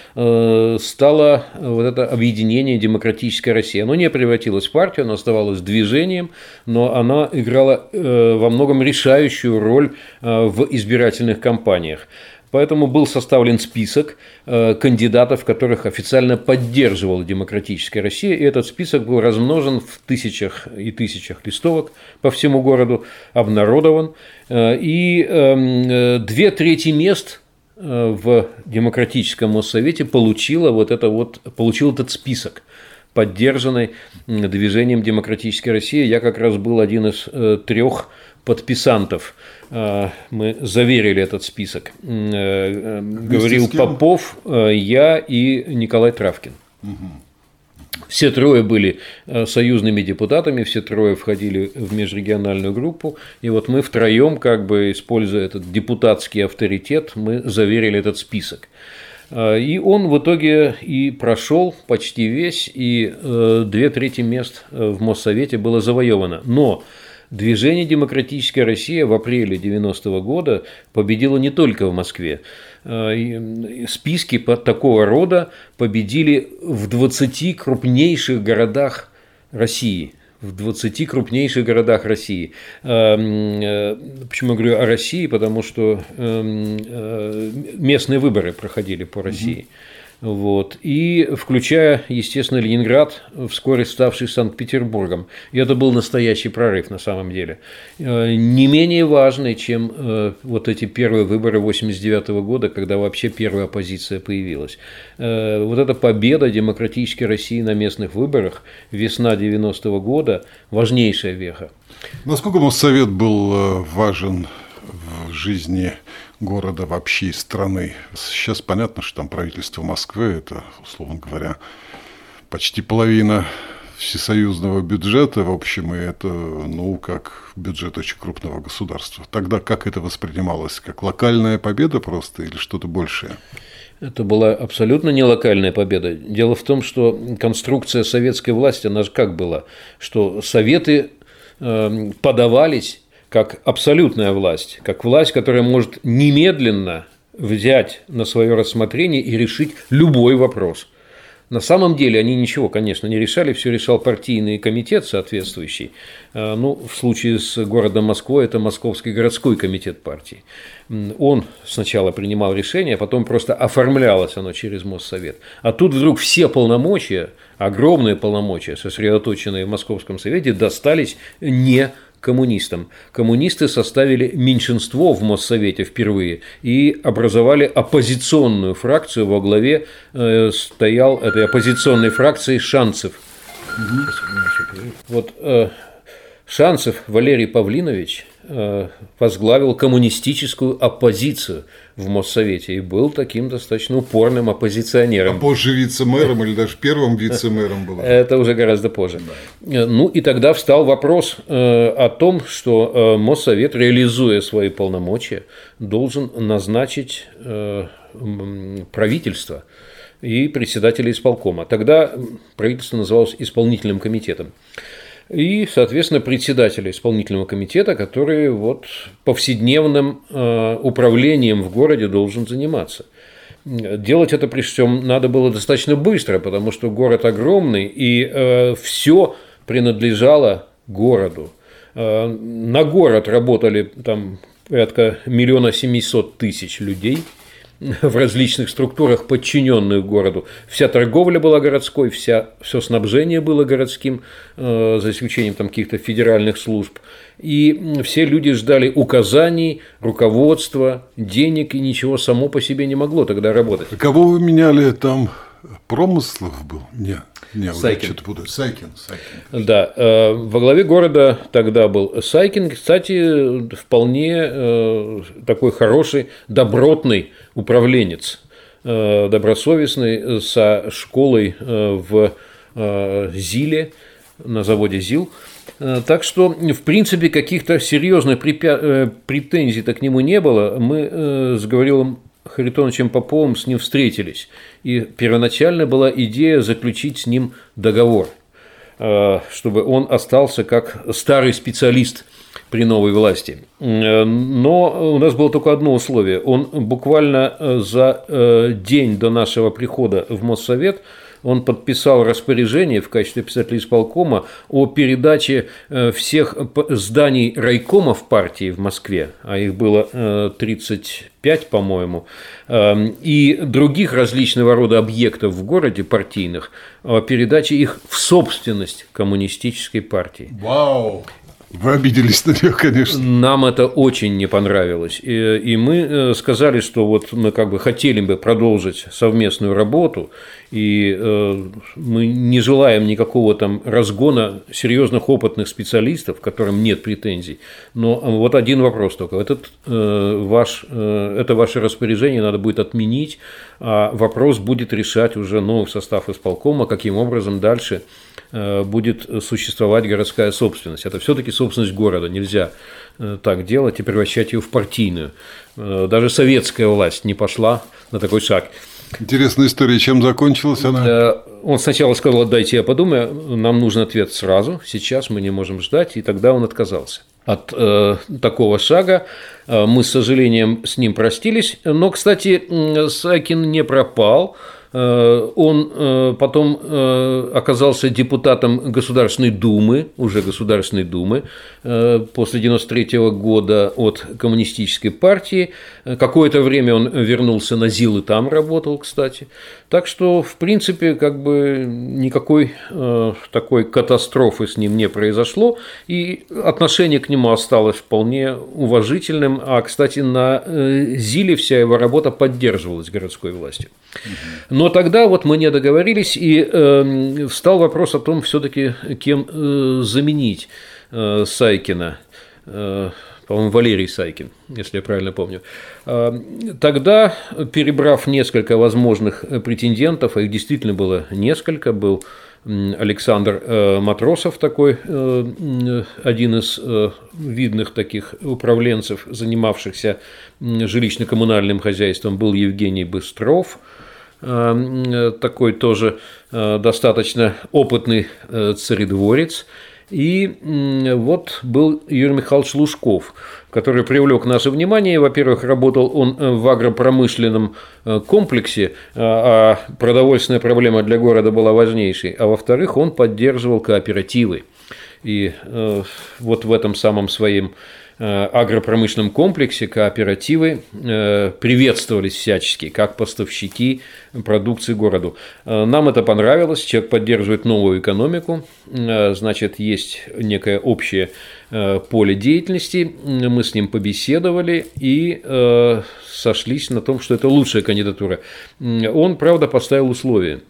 стало вот это объединение демократической России. Оно не превратилось в партию, оно оставалось движением, но оно играло во многом решающую роль в избирательных кампаниях. Поэтому был составлен список э, кандидатов, которых официально поддерживала демократическая Россия, и этот список был размножен в тысячах и тысячах листовок по всему городу, обнародован, э, и эм, э, две трети мест в Демократическом Моссовете получила вот это вот, получил этот список поддержанный движением «Демократическая Россия». Я как раз был один из трех подписантов – Э, мы заверили этот список. Э, э, говорил Попов, я и Николай Травкин. Все трое были союзными депутатами, все трое входили в межрегиональную группу, и вот мы втроем, как бы используя этот депутатский авторитет, мы заверили этот список. И он в итоге и прошел почти весь, и две трети мест в Моссовете было завоевано. Но Движение «Демократическая Россия» в апреле 90 года победило не только в Москве. Э, списки такого рода победили в 20 крупнейших городах России в 20 крупнейших городах России. Э, э, почему я говорю о России? Потому что местные выборы проходили по России. Вот, и включая, естественно, Ленинград, вскоре ставший Санкт-Петербургом. И это был настоящий прорыв на самом деле. Э, не менее важный, чем э, вот эти первые выборы 89 года, когда вообще первая оппозиция появилась. Э, вот эта победа демократической России на местных выборах, весна 90 -го года, важнейшая веха. Насколько Моссовет был важен в жизни города вообще страны. Сейчас понятно, что там правительство Москвы, это, условно говоря, почти половина всесоюзного бюджета, в общем, и это, ну, как бюджет очень крупного государства. Тогда как это воспринималось? Как локальная победа просто или что-то большее? Это была абсолютно не локальная победа. Дело в том, что конструкция советской власти, она же как была, что советы э, подавались как абсолютная власть, как власть, которая может немедленно взять на свое рассмотрение и решить любой вопрос. На самом деле они ничего, конечно, не решали, все решал партийный комитет соответствующий. А, ну, в случае с городом Москвой это Московский городской комитет партии. Он сначала принимал решение, а потом просто оформлялось оно через Моссовет. А тут вдруг все полномочия, огромные полномочия, сосредоточенные в Московском совете, достались не коммунистам. Коммунисты составили меньшинство в Моссовете впервые и образовали оппозиционную фракцию. Во главе э, стоял этой оппозиционной фракции Шанцев. Вот э, Шанцев Валерий Павлинович возглавил коммунистическую оппозицию в Моссовете и был таким достаточно упорным оппозиционером. А позже вице-мэром или даже первым вице-мэром был? Это уже гораздо позже. Да. Ну и тогда встал вопрос э, о том, что э, Моссовет, реализуя свои полномочия, должен назначить правительство и председателя исполкома. Тогда правительство называлось исполнительным комитетом и, соответственно, председателя исполнительного комитета, который вот повседневным э, управлением в городе должен заниматься. Делать это, при всем, надо было достаточно быстро, потому что город огромный, и э, все принадлежало городу. Э, на город работали там порядка миллиона семисот тысяч людей – в различных структурах, подчиненных городу. Вся торговля была городской, вся, все снабжение было городским, э, за исключением там каких-то федеральных служб. И все люди ждали указаний, руководства, денег, и ничего само по себе не могло тогда работать. Кого вы меняли там? Промыслов был? Нет. Не, Сайкин. Что-то буду. Сайкин, Сайкин. Да, э, во главе города тогда был Сайкин, кстати, вполне э, такой хороший, добротный управленец, э, добросовестный, со школой в Зиле, на заводе ЗИЛ. Так что, в принципе, каких-то серьезных претензий-то к нему не было. Мы с Гаврилом Харитоновичем Поповым с ним встретились. И первоначально была идея заключить с ним договор, э, чтобы он остался как старый специалист при новой власти. Э, но у нас было только одно условие. Он буквально э, за день до нашего прихода в Моссовет – он подписал распоряжение в качестве писателя исполкома о передаче э, всех зданий райкомов партии в Москве, а их было 35, э, по-моему, эм, и других различного рода объектов в городе партийных, о передаче их в собственность коммунистической партии. Вау! Вы обиделись на нее, конечно. Нам это очень не понравилось. И, и мы э, сказали, что вот мы как бы хотели бы продолжить совместную работу, и э, мы не желаем никакого там разгона серьезных опытных специалистов, которым нет претензий. Но вот один вопрос только. Этот, э, ваш, это ваше распоряжение надо будет отменить, а вопрос будет решать уже новый состав исполкома, каким образом дальше Э, будет существовать городская собственность. Это все-таки собственность города. Нельзя э, так делать и превращать ее в партийную. Э, даже советская власть не пошла на такой шаг. Интересная история. Чем закончилась она? Он сначала сказал, дайте я подумаю, нам нужен ответ сразу, сейчас мы не можем ждать, и тогда он отказался от э, такого шага. Мы, с сожалением, с ним простились. Но, кстати, Сакин не пропал. Э, он э, потом э, оказался депутатом Государственной Думы, уже Государственной Думы, после 93 года от Коммунистической партии. Какое-то время он вернулся на ЗИЛ и там работал, кстати. Так что, в принципе, как бы никакой такой катастрофы с ним не произошло, и отношение к нему осталось вполне уважительным. А, кстати, на ЗИЛе вся его работа поддерживалась городской властью. Но тогда вот мы не договорились, и э, встал вопрос о том, все-таки кем э, заменить э, Сайкина. Э, по-моему, Валерий Сайкин, если я правильно помню. Э, тогда, перебрав несколько возможных претендентов, а их действительно было несколько, был Александр э, Матросов такой, э, один из видных таких управленцев, занимавшихся жилищно-коммунальным хозяйством, был Евгений Быстров – такой тоже э, достаточно опытный э, царедворец. И вот был Юрий Михайлович Лужков, который привлек наше внимание. Во-первых, работал он в агропромышленном комплексе, а продовольственная проблема для города была важнейшей. А во-вторых, он поддерживал кооперативы. И вот в этом самом своем Э, агропромышленном комплексе кооперативы э, приветствовались всячески, как поставщики продукции городу. Э, нам это понравилось, человек поддерживает новую экономику, значит, есть некое общее поле деятельности, мы с ним побеседовали и сошлись на том, что это лучшая кандидатура. Он, правда, поставил условия –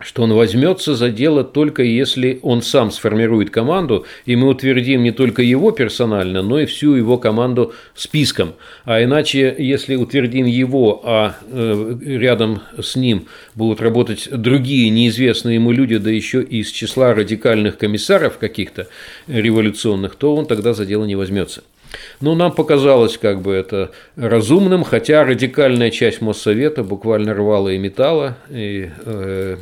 что он возьмется за дело только если он сам сформирует команду, и мы утвердим не только его персонально, но и всю его команду списком. А иначе, если утвердим его, а э, рядом с ним будут работать другие неизвестные ему люди, да еще из числа радикальных комиссаров каких-то революционных, то он тогда за дело не возьмется. Ну, нам показалось как бы это разумным, хотя радикальная часть Моссовета буквально рвала и металла, и э,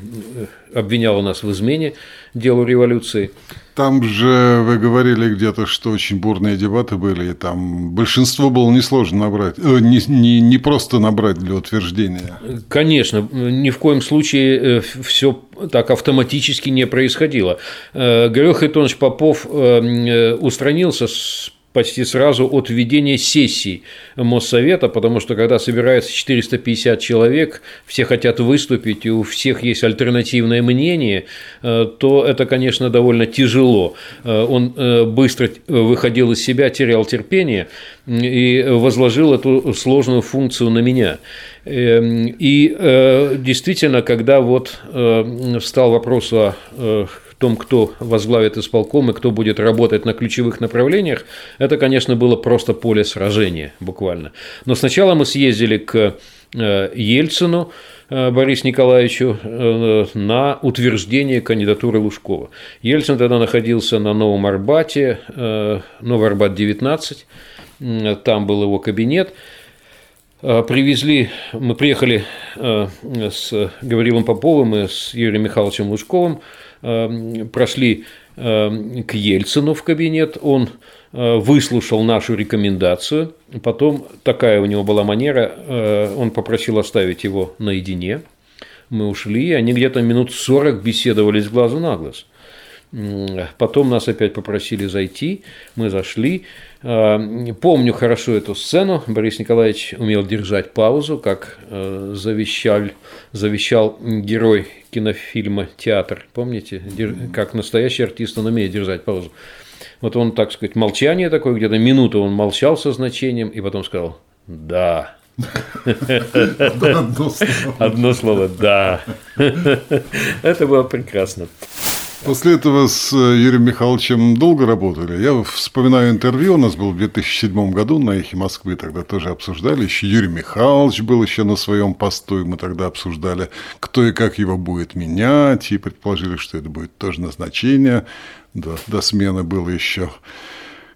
обвиняла нас в измене делу революции. Там же вы говорили где-то, что очень бурные дебаты были, и там большинство было несложно набрать, э, не, не, не просто набрать для утверждения. Конечно, ни в коем случае э, все так автоматически не происходило. Э, Григорий Харитонович Попов э, устранился с почти сразу от введения сессий Моссовета, потому что когда собирается 450 человек, все хотят выступить, и у всех есть альтернативное мнение, э, то это, конечно, довольно тяжело. Э, он э, быстро выходил из себя, терял терпение и возложил эту сложную функцию на меня. Эм, и действительно, когда вот встал вопрос о том, кто возглавит исполком и кто будет работать на ключевых направлениях, это, конечно, было просто поле сражения буквально. Но сначала мы съездили к э, Ельцину, э, Борису Николаевичу э, на утверждение кандидатуры Лужкова. Ельцин тогда находился на Новом Арбате, Новый Арбат 19, там был его кабинет. Привезли, мы приехали с Гаврилом Поповым и с Юрием Михайловичем Лужковым прошли эм, к Ельцину в кабинет, он э, выслушал нашу рекомендацию, потом такая у него была манера, э, он попросил оставить его наедине, мы ушли, они где-то минут 40 беседовали с глазу на глаз. Потом нас опять попросили зайти, мы зашли. А, помню хорошо эту сцену. Борис Николаевич умел держать паузу, как э, завещал, завещал герой кинофильма «Театр». Помните, как настоящий артист он умеет держать паузу. Вот он, так сказать, молчание такое, где-то минуту он молчал со значением, и потом сказал «да». Одно слово «да». Это было прекрасно. После этого с э, Юрием Михайловичем долго работали. Я вспоминаю интервью, у нас был в 2007 году на «Эхе Москвы», тогда тоже обсуждали. Еще Юрий Михайлович был еще на своем посту, и мы тогда обсуждали, кто и как его будет менять, и предположили, что это будет тоже назначение. До, до смены было еще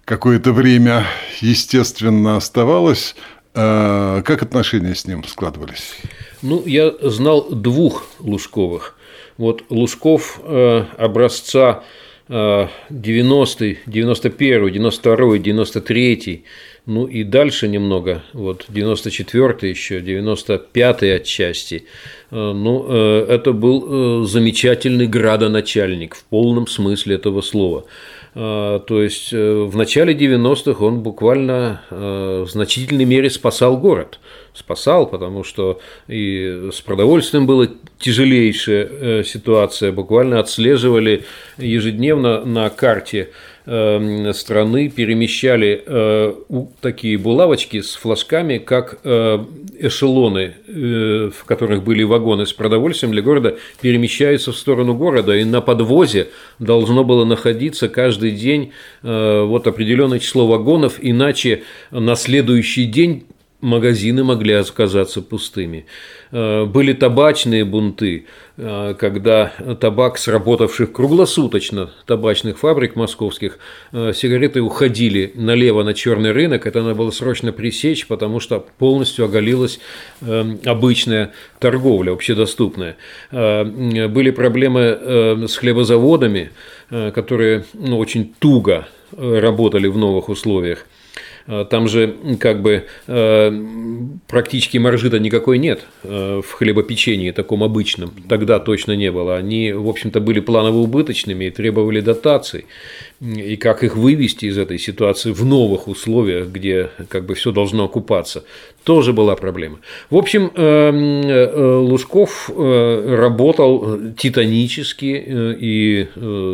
какое-то время, естественно, оставалось. А как отношения с ним складывались? Ну, я знал двух Лужковых – вот Лужков э, образца 90-й, 91-й, 92-й, 93-й, ну и дальше немного, вот 94-й еще, 95-й отчасти. Э, ну, э, это был замечательный градоначальник в полном смысле этого слова. То есть в начале 90-х он буквально в значительной мере спасал город. Спасал, потому что и с продовольствием была тяжелейшая ситуация. Буквально отслеживали ежедневно на карте Эм, страны перемещали э, такие булавочки с флажками, как э, эшелоны, э, в которых были вагоны с продовольствием для города, перемещаются в сторону города, и на подвозе должно было находиться каждый день вот определенное число вагонов, иначе на следующий день магазины могли оказаться пустыми. Э, были табачные бунты, э, когда табак сработавших круглосуточно табачных фабрик московских, э, сигареты уходили налево на черный рынок, это надо было срочно пресечь, потому что полностью оголилась обычная торговля, общедоступная. Были проблемы с хлебозаводами, которые ну, очень туго работали в новых условиях. Э, там же как бы э, практически маржи-то никакой нет э, в хлебопечении таком обычном. Тогда точно не было. Они, в общем-то, были планово убыточными и требовали дотаций. И как их вывести из этой ситуации в новых условиях, где как бы все должно окупаться, тоже была проблема. В общем, Лужков работал титанически, и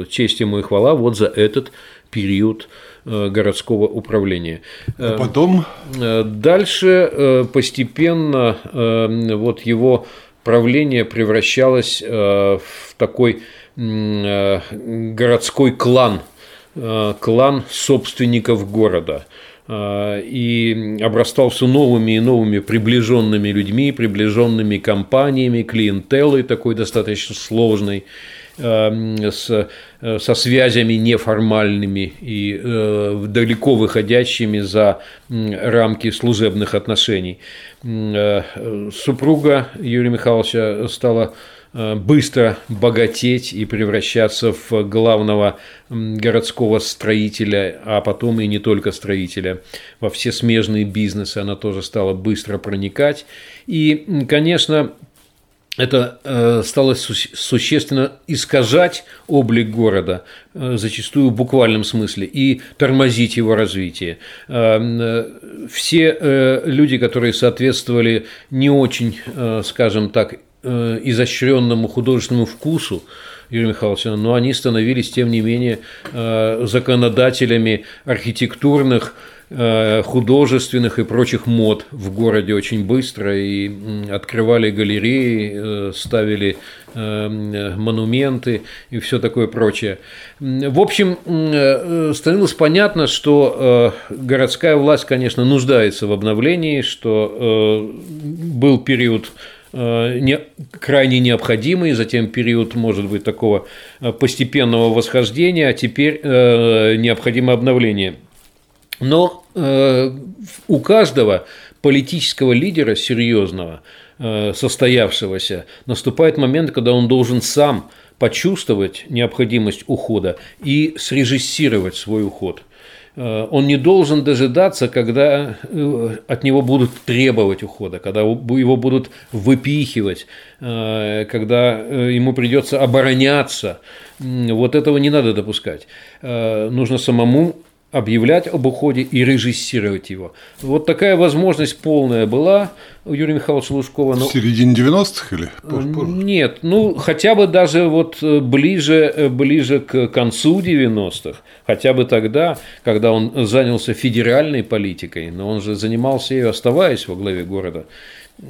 честь ему и хвала вот за этот период Э, городского управления. А потом? Э, дальше э, постепенно вот его правление превращалось в такой городской клан, клан собственников города и обрастал все новыми и новыми приближенными людьми, приближенными компаниями, клиентелой такой достаточно сложной. Эм, с, э, со связями неформальными и э, далеко выходящими за рамки служебных отношений. Э, супруга Юрия Михайловича стала быстро богатеть и превращаться в главного городского строителя, а потом и не только строителя. Во все смежные бизнесы она тоже стала быстро проникать. И, конечно, это э, стало существенно искажать облик города, э, зачастую в буквальном смысле, и тормозить его развитие. Э, все люди, которые соответствовали не очень, скажем так, изощренному художественному вкусу, Юрия Михайловича, но они становились, тем не менее, законодателями архитектурных художественных и прочих мод в городе очень быстро и открывали галереи, э, ставили э, монументы и все такое прочее. В общем, становилось понятно, что городская власть, конечно, нуждается в обновлении, что был период не, крайне необходимый, затем период, может быть, такого постепенного восхождения, а теперь необходимо обновление – но э, у каждого политического лидера серьезного, э, состоявшегося, наступает момент, когда он должен сам почувствовать необходимость ухода и срежиссировать свой уход. Э, он не должен дожидаться, когда э, от него будут требовать ухода, когда его будут выпихивать, э, когда ему придется обороняться. Вот этого не надо допускать. Нужно самому объявлять об уходе и режиссировать его. Вот такая возможность полная была у Юрия Михайловича Лужкова. В середине 90-х или позже? Нет, ну хотя бы даже вот э, ближе, э, ближе к концу 90-х, хотя бы тогда, когда он занялся федеральной политикой, но он же занимался ее, оставаясь во главе города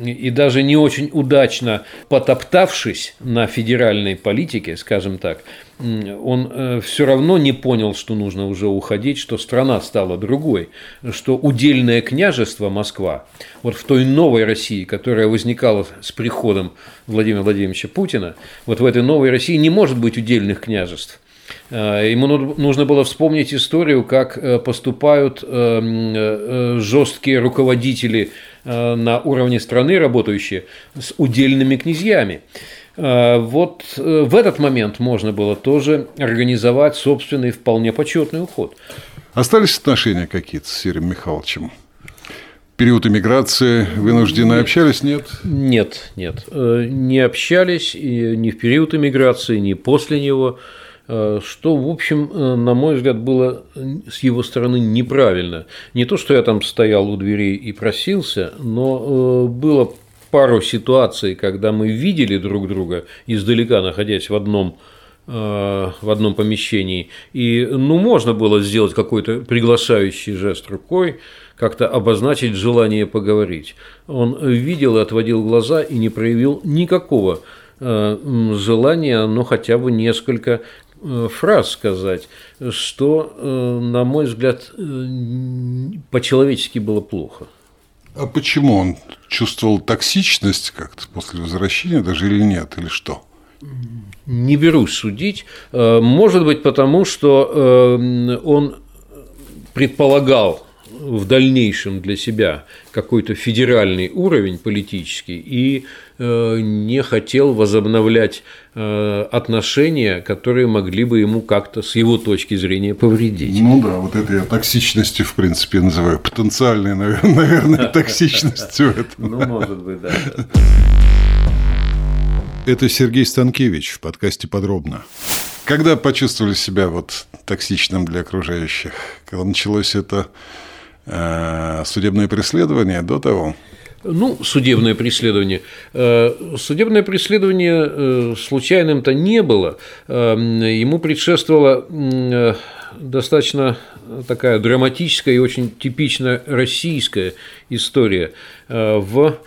и даже не очень удачно потоптавшись на федеральной политике, скажем так, он э, все равно не понял, что нужно уже уходить, что страна стала другой, что удельное княжество Москва, вот в той новой России, которая возникала с приходом Владимира Владимировича Путина, вот в этой новой России не может быть удельных княжеств. Э, ему нужно было вспомнить историю, как э, поступают жесткие руководители на уровне страны, работающие с удельными князьями. Вот в этот момент можно было тоже организовать собственный вполне почетный уход. Остались отношения какие-то с Сергеем Михайловичем? период эмиграции вынуждены общались, нет? Нет, нет. Не общались и ни в период эмиграции, ни после него. Э, что, в общем, э, на мой взгляд, было с его стороны неправильно. Не то, что я там стоял у дверей и просился, но э, было пару ситуаций, когда мы видели друг друга издалека, находясь в одном в одном помещении. И ну, можно было сделать какой-то приглашающий жест рукой, как-то обозначить желание поговорить. Он видел и отводил глаза и не проявил никакого желания, но хотя бы несколько фраз сказать, что, э, на мой взгляд, э, по-человечески было плохо. А почему он чувствовал токсичность как-то после возвращения даже или нет, или что? Не берусь судить. Может быть, потому что он предполагал в дальнейшем для себя какой-то федеральный уровень политический и э, не хотел возобновлять э, отношения, которые могли бы ему как-то с его точки зрения повредить. Ну да, вот это я токсичностью, в принципе, называю. Потенциальной, наверное, токсичностью. Ну, может быть, да. Это Сергей Станкевич в подкасте «Подробно». Когда почувствовали себя вот токсичным для окружающих? Когда началось это судебное преследование до того? Ну, судебное преследование. Э, судебное преследование э, случайным-то не было. Ему предшествовала достаточно такая драматическая и очень типично российская история. В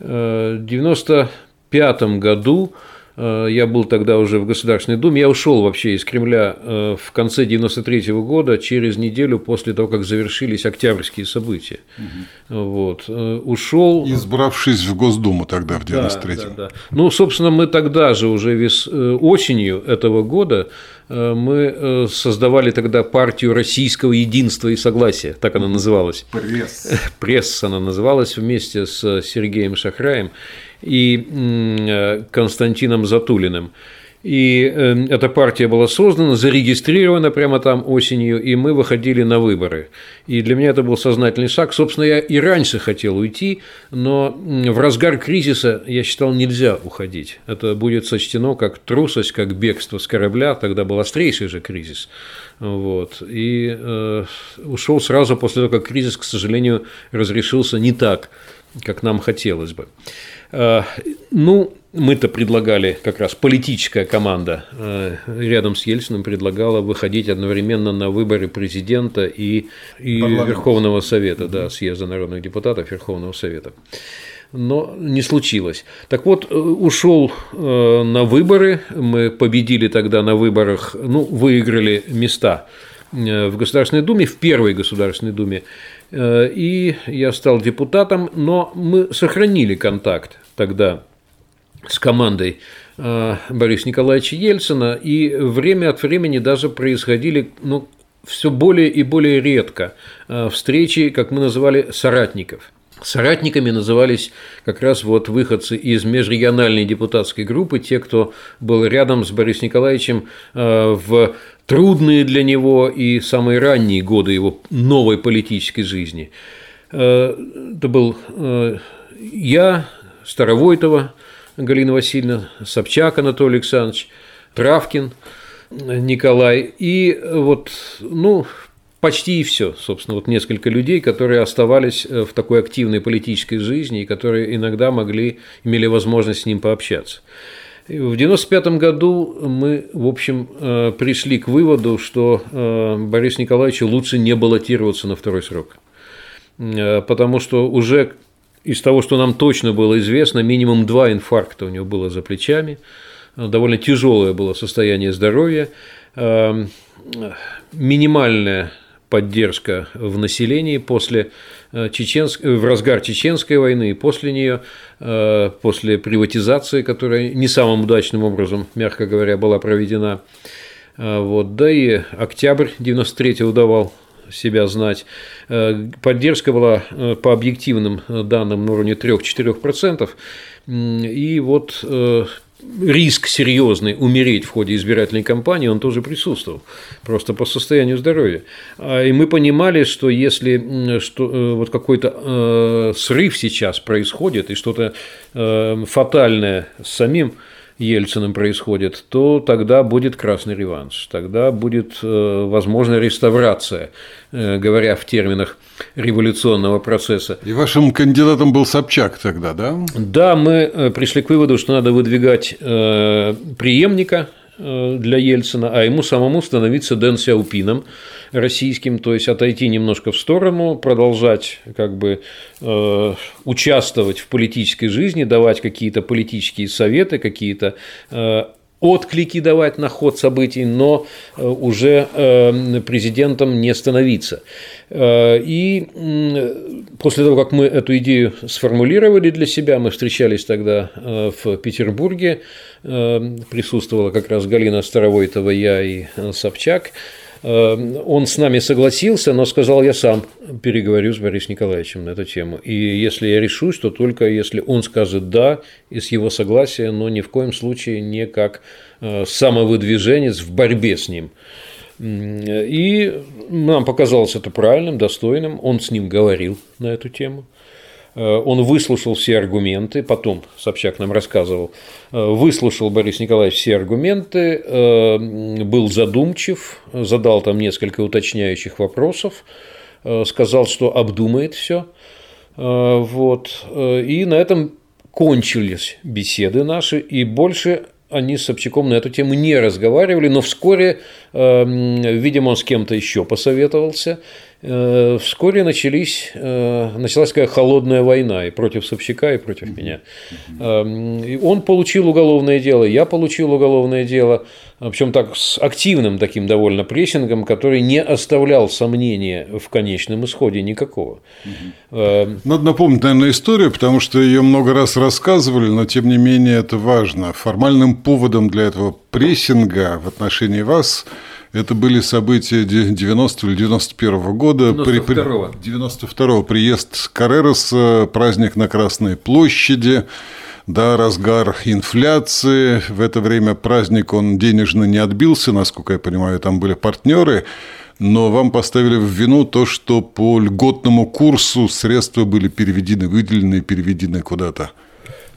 1995 году Э, я был тогда уже в Государственной Думе. Я ушел вообще из Кремля э, в конце 93 -го года, через неделю после того, как завершились октябрьские события. Угу. Вот. Э, ушел. Избравшись в Госдуму тогда, в 93 да, да, да. Ну, собственно, мы тогда же, уже вес... осенью этого года, мы создавали тогда партию российского единства и согласия, так она называлась. Пресс. Пресс она называлась вместе с Сергеем Шахраем и э, Константином Затулиным. И э, эта партия была создана, зарегистрирована прямо там осенью, и мы выходили на выборы. И для меня это был сознательный шаг. Собственно, я и раньше хотел уйти, но в разгар кризиса я считал, нельзя уходить. Это будет сочтено как трусость, как бегство с корабля. Тогда был острейший же кризис. Вот. И э, ушел сразу после того, как кризис, к сожалению, разрешился не так, как нам хотелось бы. Э, ну, мы-то предлагали, как раз политическая команда э, рядом с Ельциным предлагала выходить одновременно на выборы президента и, и Верховного Совета, да, съезда народных депутатов Верховного Совета. Но не случилось. Так вот, э, ушел на выборы, мы победили тогда на выборах, ну, выиграли места в Государственной Думе, в первой Государственной Думе, и я стал депутатом, но мы сохранили контакт тогда с командой э, Бориса Николаевича Ельцина, и время от времени даже происходили ну, все более и более редко э, встречи, как мы называли, соратников. Соратниками назывались как раз вот выходцы из межрегиональной депутатской группы, те, кто был рядом с Борисом Николаевичем э, в трудные для него и самые ранние годы его новой политической жизни. Это был я, Старовойтова Галина Васильевна, Собчак Анатолий Александрович, Травкин Николай. И вот, ну, почти и все, собственно, вот несколько людей, которые оставались э, в такой активной политической жизни и которые иногда могли, имели возможность с ним пообщаться. В 1995 году мы, в общем, э, пришли к выводу, что э, Борису Николаевичу лучше не баллотироваться на второй срок, потому что уже из того, что нам точно было известно, минимум два инфаркта у него было за плечами, довольно тяжелое было состояние здоровья, эм, минимальная поддержка в населении после э, чеченск... в разгар чеченской войны и после нее, э, после приватизации, которая не самым удачным образом, мягко говоря, была проведена. Э, вот. Да и октябрь 93 давал себя знать. Э, поддержка была э, по объективным данным на уровне 3-4%. И вот риск серьезный умереть в ходе избирательной кампании, он тоже присутствовал, просто по состоянию здоровья. А, и мы понимали, что если что, э, вот какой-то э, срыв сейчас происходит и что-то э, фатальное с самим Ельциным происходит, то тогда будет красный реванш, тогда будет э, возможна реставрация, э, говоря в терминах революционного процесса. И вашим кандидатом был Собчак тогда, да? Да, мы э, пришли к выводу, что надо выдвигать преемника для Ельцина, а ему самому становиться Дэн Сяопином российским, то есть отойти немножко в сторону, продолжать как бы э, участвовать в политической жизни, давать какие-то политические советы, какие-то э, отклики давать на ход событий, но э, уже э, президентом не становиться. Э, и после того, как мы эту идею сформулировали для себя, мы встречались тогда в Петербурге, присутствовала как раз Галина Старовойтова, я и Собчак, он с нами согласился, но сказал, я сам переговорю с Борисом Николаевичем на эту тему. И если я решусь, то только если он скажет «да» и с его согласия, но ни в коем случае не как э, самовыдвиженец в борьбе с ним. И нам показалось это правильным, достойным. Он с ним говорил на эту тему. Э, он выслушал все аргументы, потом Собчак нам рассказывал, э, выслушал Борис Николаевич все аргументы, э, был задумчив, задал там несколько уточняющих вопросов, сказал, что обдумает все. Вот. И на этом кончились беседы наши, и больше они с Собчаком на эту тему не разговаривали, но вскоре, видимо, он с кем-то еще посоветовался, вскоре начались, э, началась такая холодная война и против Собчака, и против меня. Эм, и он получил уголовное дело, я получил уголовное дело, причем так с активным таким довольно прессингом, который не оставлял сомнения в конечном исходе никакого. Эм, Надо напомнить, наверное, историю, потому что ее много раз рассказывали, но тем не менее это важно. Формальным поводом для этого прессинга в отношении вас – это были события 90 или 91 года. 92 92 приезд Карероса, праздник на Красной площади, да, разгар инфляции. В это время праздник, он денежно не отбился, насколько я понимаю, там были партнеры. Но вам поставили в вину то, что по льготному курсу средства были переведены, выделены, переведены куда-то.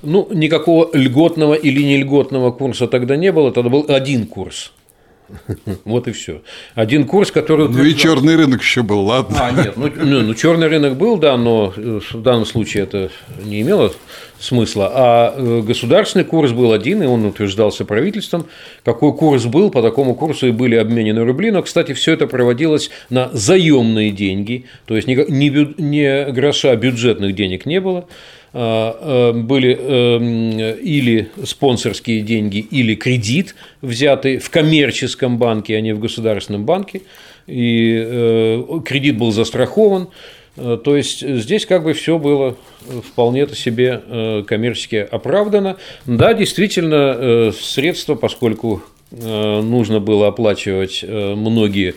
Ну, никакого льготного или нельготного курса тогда не было, тогда был один курс – Вот и все. Один курс, который... Ну и черный рынок еще был, ладно. А, нет, ну, ну, ну черный рынок был, да, но в данном случае это не имело смысла. А э, государственный курс был один, и он утверждался правительством. Какой курс был, по такому курсу и были обменены рубли. Но, кстати, все это проводилось на заемные деньги, то есть ни, ни, ни гроша бюджетных денег не было. А, э, были эм, или спонсорские деньги, или кредит, взятый в коммерческом банке, а не в государственном банке, и э, кредит был застрахован. Э, то есть здесь как бы все было вполне-то себе коммерчески оправдано. Да, действительно, средства, поскольку нужно было оплачивать многие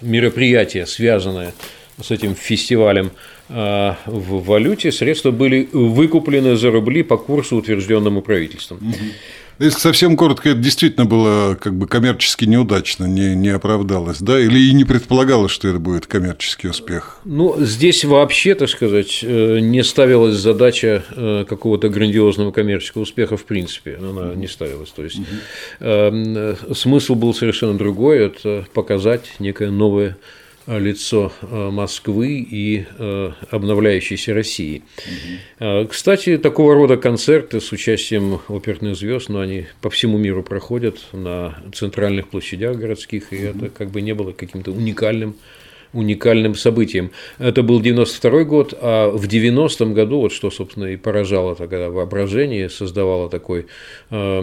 мероприятия, связанные с этим фестивалем в валюте, средства были выкуплены за рубли по курсу, утвержденному правительством. Если совсем коротко, это действительно было как бы коммерчески неудачно, не, не оправдалось, да? Или и не предполагалось, что это будет коммерческий успех? Ну, здесь вообще, так сказать, э, не ставилась задача э, какого-то грандиозного коммерческого успеха в принципе. Она не ставилась. То есть, угу. смысл был совершенно другой – это показать некое новое лицо э, Москвы и э, обновляющейся России. Угу. Кстати, такого рода концерты с участием оперных звезд, но они по всему миру проходят на центральных площадях городских, и угу. это как бы не было каким-то уникальным уникальным событием. Это был 92 год, а в 90-м году, вот что, собственно, и поражало тогда воображение, создавало такой э,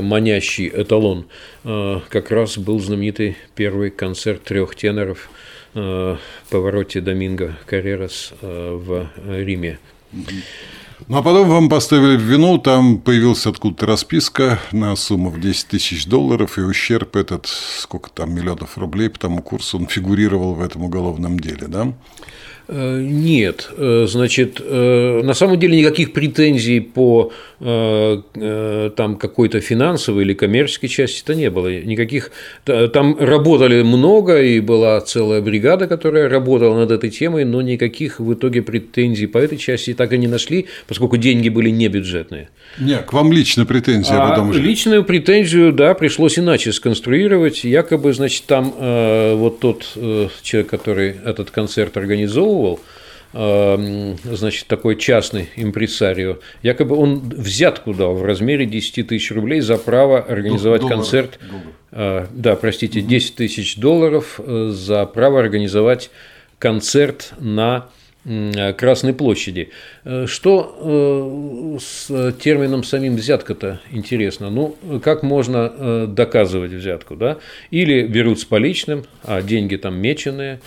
манящий эталон, э, как раз был знаменитый первый концерт трех теноров – Э, повороте Доминго Каррерас э, в Риме. Ну а потом вам поставили вину, там появилась откуда-то расписка на сумму в 10 тысяч долларов, и ущерб этот, сколько там, миллионов рублей по тому курсу, он фигурировал в этом уголовном деле, да? Э, нет, э, значит, э, на самом деле никаких претензий по там какой-то финансовой или коммерческой части-то не было. Никаких там работали много и была целая бригада, которая работала над этой темой, но никаких в итоге претензий по этой части так и не нашли, поскольку деньги были не бюджетные. Нет, к вам лично претензии, а, потом уже. Личную претензию, да, пришлось иначе сконструировать. Якобы, значит, там вот тот человек, который этот концерт организовывал, э, значит, такой частный импресарио, якобы он взятку дал в размере 10 тысяч рублей за право организовать доллар, концерт. Доллар. Э, да, простите, 10 тысяч долларов э, за право организовать концерт на Красной площади. Э, что э, с термином самим взятка-то интересно? Ну, как можно э, доказывать взятку? Да? Или берут с поличным, а деньги там меченые,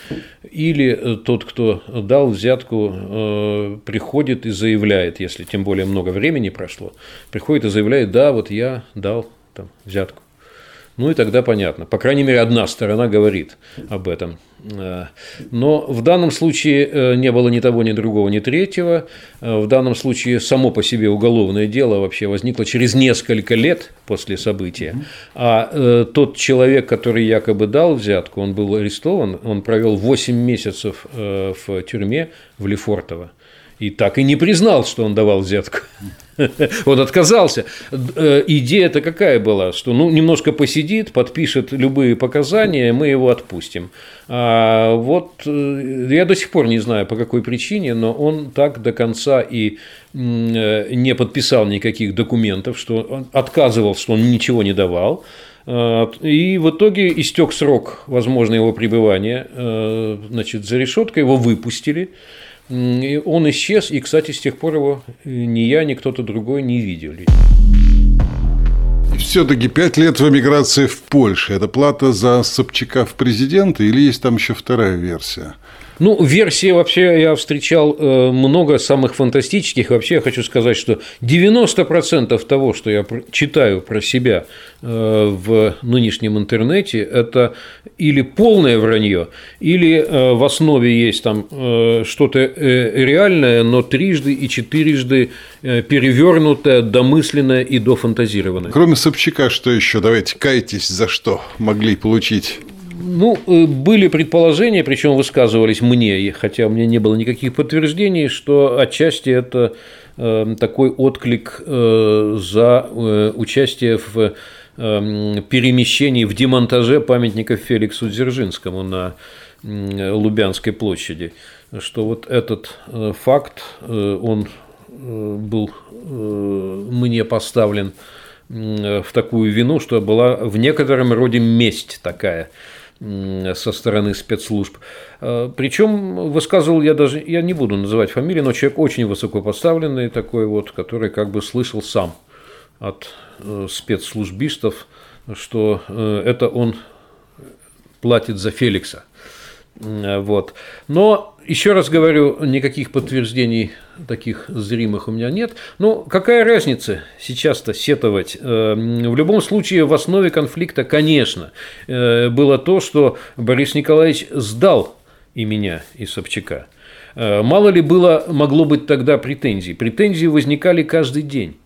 или тот, кто дал взятку, приходит и заявляет, если тем более много времени прошло, приходит и заявляет, да, вот я дал там, взятку. Ну и тогда понятно. По крайней мере, одна сторона говорит об этом. Э, но в данном случае э, не было ни того, ни другого, ни третьего. Э, в данном случае само по себе уголовное дело вообще возникло через несколько лет после события. А тот человек, который якобы дал взятку, он был арестован, он провел 8 месяцев в тюрьме в Лефортово и так и не признал, что он давал взятку. Он отказался. Э, идея-то какая была, что ну, немножко посидит, подпишет любые показания, мы его отпустим. А вот э, я до сих пор не знаю, по какой причине, но он так до конца и э, не подписал никаких документов, что он отказывал, что он ничего не давал. И в итоге истек срок, возможно, его пребывания значит, за решеткой, его выпустили. И он исчез, и, кстати, с тех пор его ни я, ни кто-то другой не видели. Все-таки пять лет в эмиграции в Польше – это плата за Собчака в президенты или есть там еще вторая версия? Ну, версии вообще я встречал э, много самых фантастических. Вообще я хочу сказать, что 90% того, что я читаю про себя э, в нынешнем интернете, это или полное вранье, или э, в основе есть там что-то реальное, но трижды и четырежды перевернутое, домысленное и дофантазированное. Кроме Собчака, что еще? Давайте кайтесь, за что могли получить ну, э, были предположения, причем высказывались мне, хотя у меня не было никаких подтверждений, что отчасти это э, такой отклик э, за участие в перемещении, в демонтаже памятника Феликсу Дзержинскому на Лубянской площади. Что вот этот факт, он был мне поставлен в такую вину, что была в некотором роде месть такая – со стороны спецслужб. Э, Причем высказывал я даже, я не буду называть фамилию, но человек очень высокопоставленный такой вот, который как бы слышал сам от э, спецслужбистов, что э, это он платит за Феликса. Вот. Но, еще раз говорю, никаких подтверждений таких зримых у меня нет. Но какая разница сейчас-то сетовать? Э, в любом случае, в основе конфликта, конечно, э, было то, что Борис Николаевич сдал и меня, и Собчака. Э, мало ли было, могло быть тогда претензий. Претензии возникали каждый день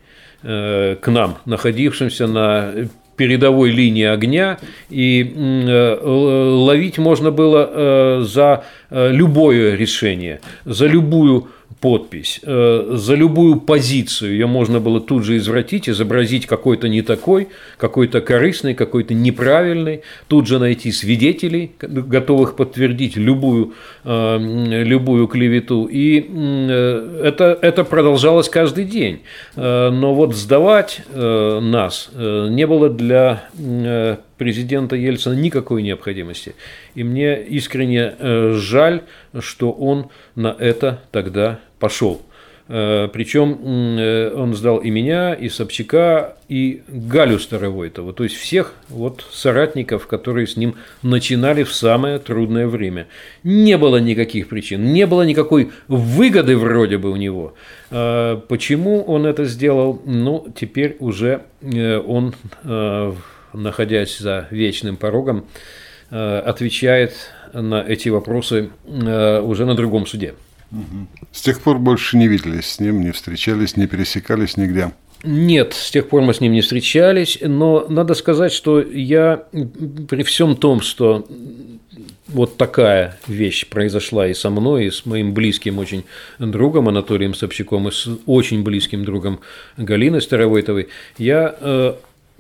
к нам, находившимся на передовой линии огня, и ловить можно было за любое решение, за любую подпись, э, за любую позицию ее можно было тут же извратить, изобразить какой-то не такой, какой-то корыстный, какой-то неправильный, тут же найти свидетелей, готовых подтвердить любую, э, любую клевету. И э, это, это продолжалось каждый день. Но вот сдавать нас не было для президента Ельцина никакой необходимости. И мне искренне жаль, что он на это тогда пошел. Э, Причем э, он сдал и меня, и Собчака, и Галю Старовойтову, то есть всех вот соратников, которые с ним начинали в самое трудное время. Не было никаких причин, не было никакой выгоды вроде бы у него. Э, почему он это сделал? Ну, теперь уже он, находясь за вечным порогом, отвечает на эти вопросы уже на другом суде. С тех пор больше не виделись с ним, не встречались, не пересекались нигде. Нет, с тех пор мы с ним не встречались, но надо сказать, что я при всем том, что вот такая вещь произошла и со мной, и с моим близким очень другом Анатолием Собчаком, и с очень близким другом Галиной Старовойтовой, я э,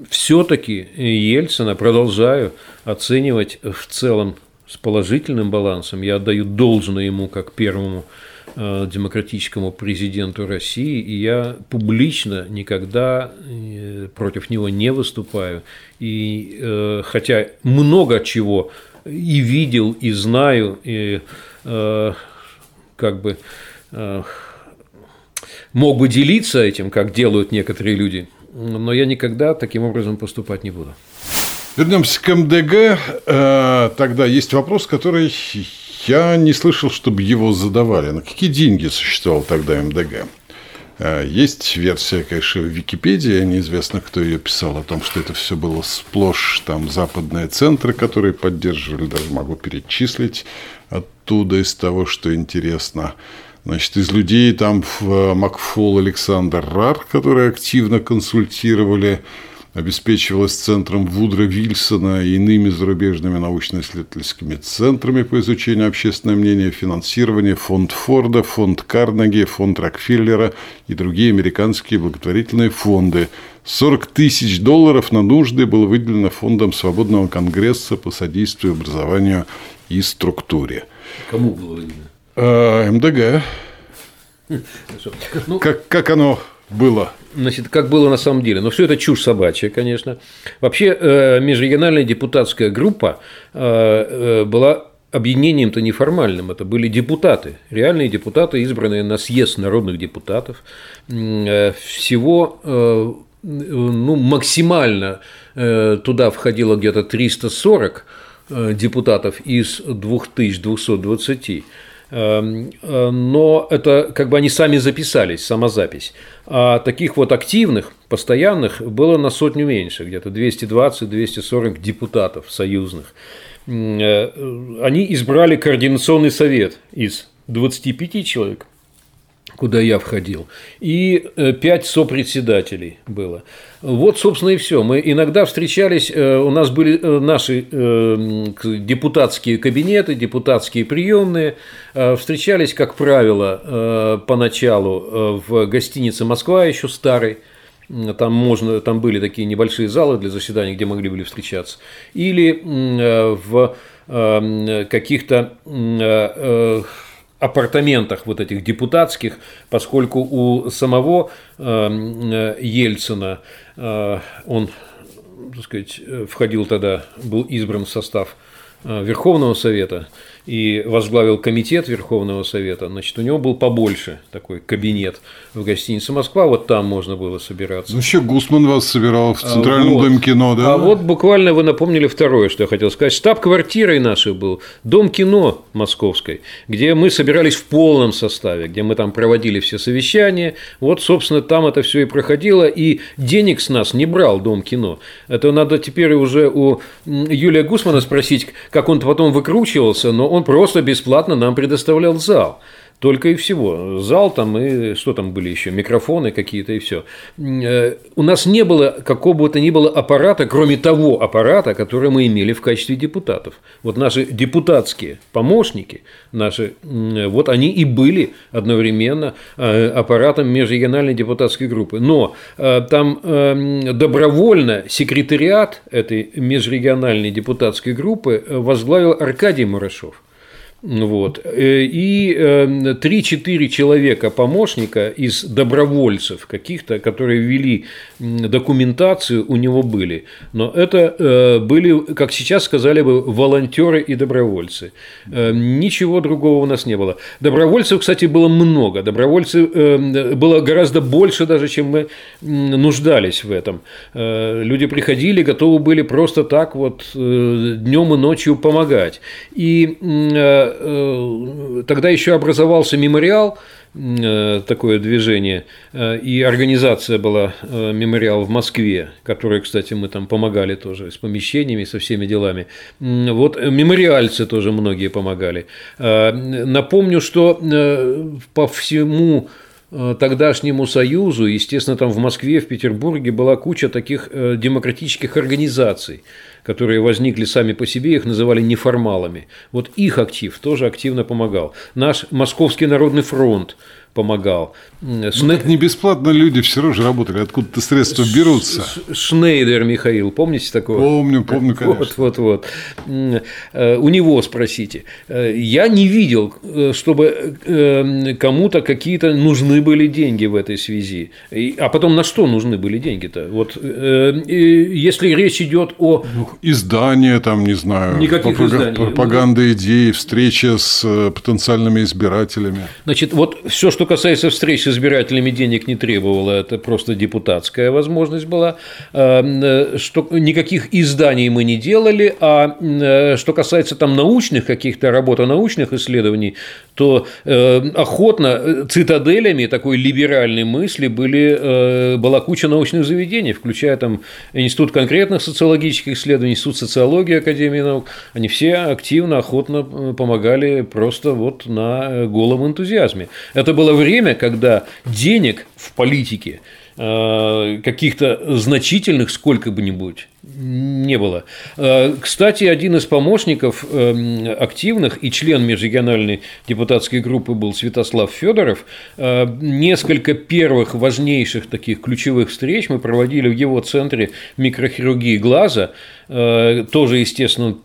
все-таки Ельцина продолжаю оценивать в целом с положительным балансом. Я отдаю должное ему как первому э, демократическому президенту России, и я публично никогда э, против него не выступаю. И э, хотя много чего и видел, и знаю, и как бы мог бы делиться этим, как делают некоторые люди, но я никогда таким образом поступать не буду. Вернемся к МДГ. Э, тогда есть вопрос, который я не слышал, чтобы его задавали. На какие деньги существовал тогда МДГ? Э, есть версия, конечно, в Википедии, неизвестно, кто ее писал, о том, что это все было сплошь там западные центры, которые поддерживали, даже могу перечислить оттуда из того, что интересно. Значит, из людей там в Макфол Александр Рар, которые активно консультировали обеспечивалась центром Вудра Вильсона и иными зарубежными научно-исследовательскими центрами по изучению общественного мнения, финансирования фонд Форда, фонд Карнеги, фонд Рокфеллера и другие американские благотворительные фонды. 40 тысяч долларов на нужды было выделено фондом Свободного конгресса по содействию образованию и структуре. Кому было выделено? А, МДГ. Ну, как, как оно было? Значит, как было на самом деле. Но все это чушь собачья, конечно. Вообще, э, межрегиональная депутатская группа э, была объединением-то неформальным. Это были депутаты, реальные депутаты, избранные на съезд народных депутатов. Всего ну, максимально туда входило где-то 340 депутатов из 2220. Эм, э, но это как бы они сами записались, самозапись. А таких вот активных, постоянных было на сотню меньше, где-то 220-240 депутатов союзных. Э, они избрали координационный совет из 25 человек, куда я входил, и э, пять сопредседателей было. Вот, собственно, и все. Мы иногда встречались, э, у нас были э, наши депутатские кабинеты, депутатские приемные, встречались, как правило, поначалу в гостинице «Москва» еще старой, там, можно, там были такие небольшие залы для заседаний, где могли были встречаться. Или в каких-то апартаментах вот этих депутатских, поскольку у самого э, Ельцина э, он, так сказать, входил тогда, был избран в состав э, Верховного Совета, и возглавил комитет Верховного Совета, значит, у него был побольше такой кабинет в гостинице Москва, вот там можно было собираться. Ну, еще Гусман вас собирал в Центральном вот. доме кино, да? А вот буквально вы напомнили второе, что я хотел сказать. Штаб-квартирой нашей был Дом кино Московской, где мы собирались в полном составе, где мы там проводили все совещания. Вот, собственно, там это все и проходило, и денег с нас не брал Дом кино. Это надо теперь уже у Юлия Гусмана спросить, как он потом выкручивался, но он просто бесплатно нам предоставлял зал. Только и всего. Зал там и что там были еще, микрофоны какие-то и все. Э, у нас не было какого бы то ни было аппарата, кроме того аппарата, который мы имели в качестве депутатов. Вот наши депутатские помощники, наши, вот они и были одновременно э, аппаратом межрегиональной депутатской группы. Но э, там добровольно секретариат этой межрегиональной депутатской группы возглавил Аркадий Мурашов. Вот. Э, и 3-4 э, человека помощника из добровольцев каких-то, которые вели документацию, у него были. Но это э, были, как сейчас сказали бы, волонтеры и добровольцы. Ничего другого у нас не было. Добровольцев, кстати, было много. Добровольцев было гораздо больше даже, чем мы нуждались в этом. Люди приходили, готовы были просто так вот днем и ночью помогать. И э, тогда еще образовался мемориал, э, такое движение, и организация была мемориал в Москве, которой, кстати, мы там помогали тоже с помещениями, со всеми делами. Вот мемориальцы тоже многие помогали. Напомню, что по всему тогдашнему Союзу, естественно, там в Москве, в Петербурге была куча таких демократических организаций, которые возникли сами по себе, их называли неформалами. Вот их актив тоже активно помогал. Наш Московский народный фронт помогал. Ну, так не бесплатно люди все равно же работали, откуда-то средства берутся. Шнейдер Михаил, помните такого? Помню, помню, конечно. Вот, вот, вот. Э, у него спросите. Э, я не видел, э, чтобы кому-то какие-то нужны были деньги в этой связи. А потом на что нужны были деньги-то? Вот если речь идет о... Ну, издания там, не знаю. Никаких пропаг... изданий. Пропаганда идей, встреча с потенциальными избирателями. Значит, вот все, что касается встреч с избирателями, денег не требовало, это просто депутатская возможность была. Э, что никаких изданий мы не делали, а э, что касается там научных каких-то работ, научных исследований, то э, охотно цитаделями такой либеральной мысли были, была куча научных заведений, включая там Институт конкретных социологических исследований, Институт социологии Академии наук. Они все активно, охотно помогали просто вот на голом энтузиазме. Это было время, когда денег в политике э, каких-то значительных сколько бы нибудь не было. Э, кстати, один из помощников э, активных и член межрегиональной депутатской группы был Святослав Федоров. Несколько первых важнейших таких ключевых встреч мы проводили в его центре микрохирургии глаза – тоже, естественно,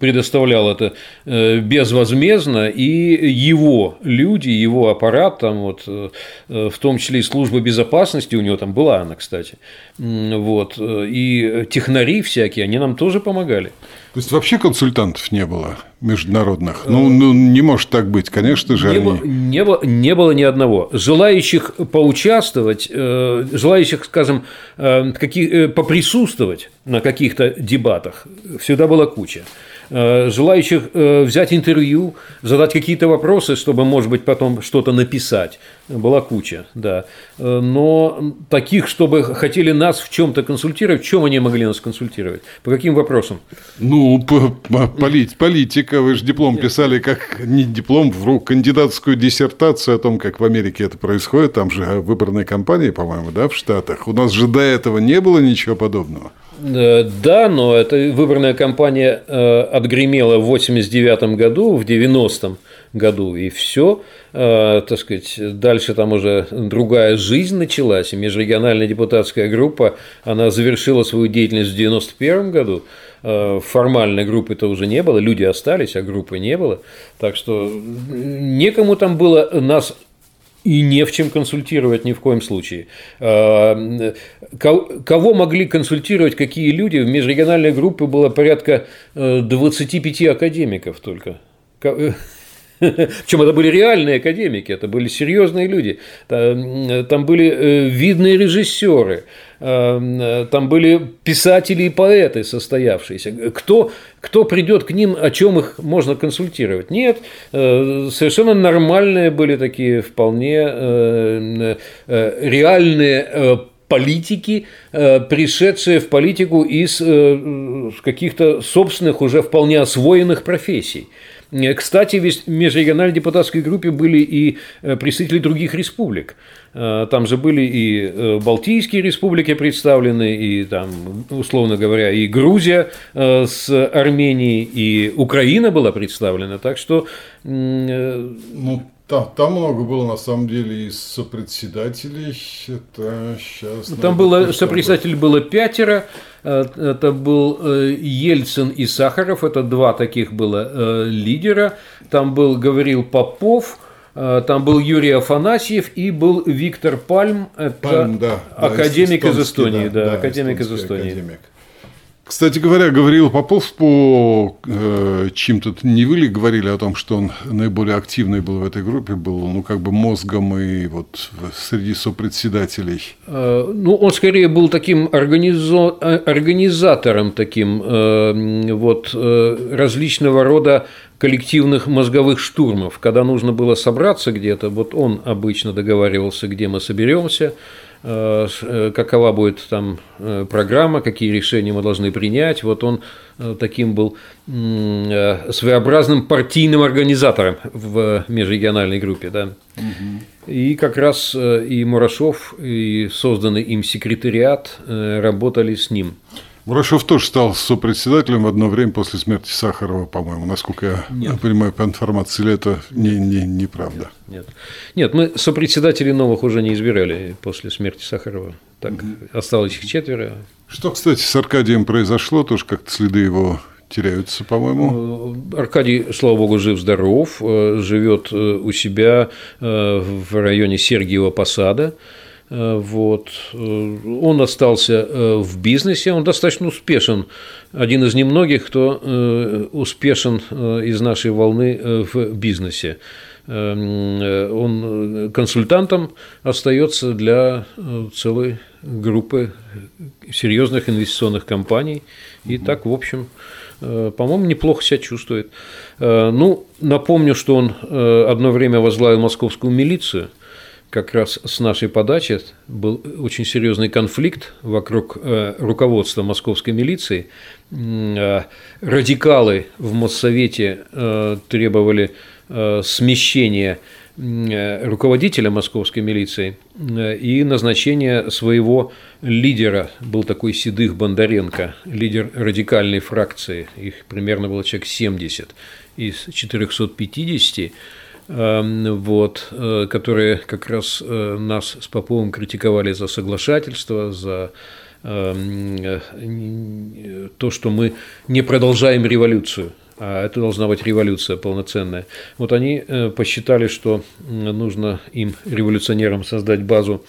предоставлял это э, безвозмездно, и его люди, его аппарат, там вот, э, в том числе и служба безопасности, у него там была она, кстати, вот, и технари всякие, они нам тоже помогали. То есть вообще консультантов не было международных? Ну, ну не может так быть, конечно же. Не, они... было, не, было, не было ни одного. Желающих поучаствовать, желающих, скажем, какие, поприсутствовать на каких-то дебатах всегда была куча. Э, желающих э, взять интервью, задать какие-то вопросы, чтобы, может быть, потом что-то написать. Была куча, да. Э, но таких, чтобы хотели нас в чем-то консультировать, в чем они могли нас консультировать? По каким вопросам? Ну, полит, политика. Вы же диплом писали, как не диплом, в кандидатскую диссертацию о том, как в Америке это происходит. Там же выборные кампании, по-моему, да, в Штатах. У нас же до этого не было ничего подобного. Да, но эта выборная кампания э, отгремела в 89 году, в 90-м году, и все, э, так сказать, дальше там уже другая жизнь началась, и межрегиональная депутатская группа, она завершила свою деятельность в 91 году, э, формальной группы-то уже не было, люди остались, а группы не было, так что некому там было нас и не в чем консультировать ни в коем случае. А, кого могли консультировать, какие люди? В межрегиональной группе было порядка 25 э, академиков только. Причем это были реальные академики, это были серьезные люди. Там были э, видные режиссеры, э, там были писатели и поэты состоявшиеся. Кто, кто придет к ним, о чем их можно консультировать? Нет, э, совершенно нормальные были такие вполне реальные политики, пришедшие в политику из каких-то собственных, уже вполне освоенных профессий. Э, кстати, в межрегиональной депутатской группе были и э, представители других республик. Э, там же были и Балтийские республики представлены, и там, условно говоря, и Грузия с Арменией, и Украина была представлена. Так что... Ну, там, там много было, на самом деле, и сопредседателей. Это сейчас... Там было, сопредседателей было пятеро. Э, это был э, Ельцин и Сахаров. Это два таких было э, лидера. Там был Гаврил Попов. Там был Юрий Афанасьев и был Виктор Пальм, это Пальм, да, академик из Эстонии, да, да, да академик из Эстонии. Академик. Кстати говоря, говорил Попов по э, чьим-то, не вы ли говорили о том, что он наиболее активный был в этой группе, был, ну, как бы мозгом и вот среди сопредседателей? Э, ну, он скорее был таким организо... Э, организатором таким э, вот э, различного рода коллективных мозговых штурмов. Когда нужно было собраться где-то, вот он обычно договаривался, где мы соберемся, какова будет там э, программа, какие решения мы должны принять. Вот он таким был своеобразным партийным организатором в межрегиональной группе. Да. Угу. И как раз и Мурашов, и созданный им секретариат работали с ним. Мурашов тоже стал сопредседателем в одно время после смерти Сахарова, по-моему, насколько я нет. понимаю по информации, или это не, не, неправда? Нет. нет, мы сопредседателей новых уже не избирали после смерти Сахарова. Так, угу. осталось их четверо. Что, кстати, с Аркадием произошло, тоже как-то следы его теряются, по-моему. Э, Аркадий, слава богу, жив-здоров, э, живет э, у себя в районе Сергиева Посада. Э, вот. Э, он остался э, в бизнесе, он достаточно успешен. Один из немногих, кто успешен из нашей волны в бизнесе. Он консультантом остается для целой группы серьезных инвестиционных компаний. И так, в общем, по-моему, неплохо себя чувствует. Ну, напомню, что он одно время возглавил московскую милицию – как раз с нашей подачи был очень серьезный конфликт вокруг э, руководства московской милиции. Э, радикалы в Моссовете э, требовали смещения руководителя московской милиции и назначения своего лидера, был такой Седых Бондаренко, лидер радикальной фракции, их примерно было человек 70 из 450, Эм, вот, э, которые как раз э, нас с Поповым критиковали за соглашательство, за эм, э, то, что мы не продолжаем революцию, а это должна быть революция полноценная. Вот они посчитали, что нужно им, революционерам, создать базу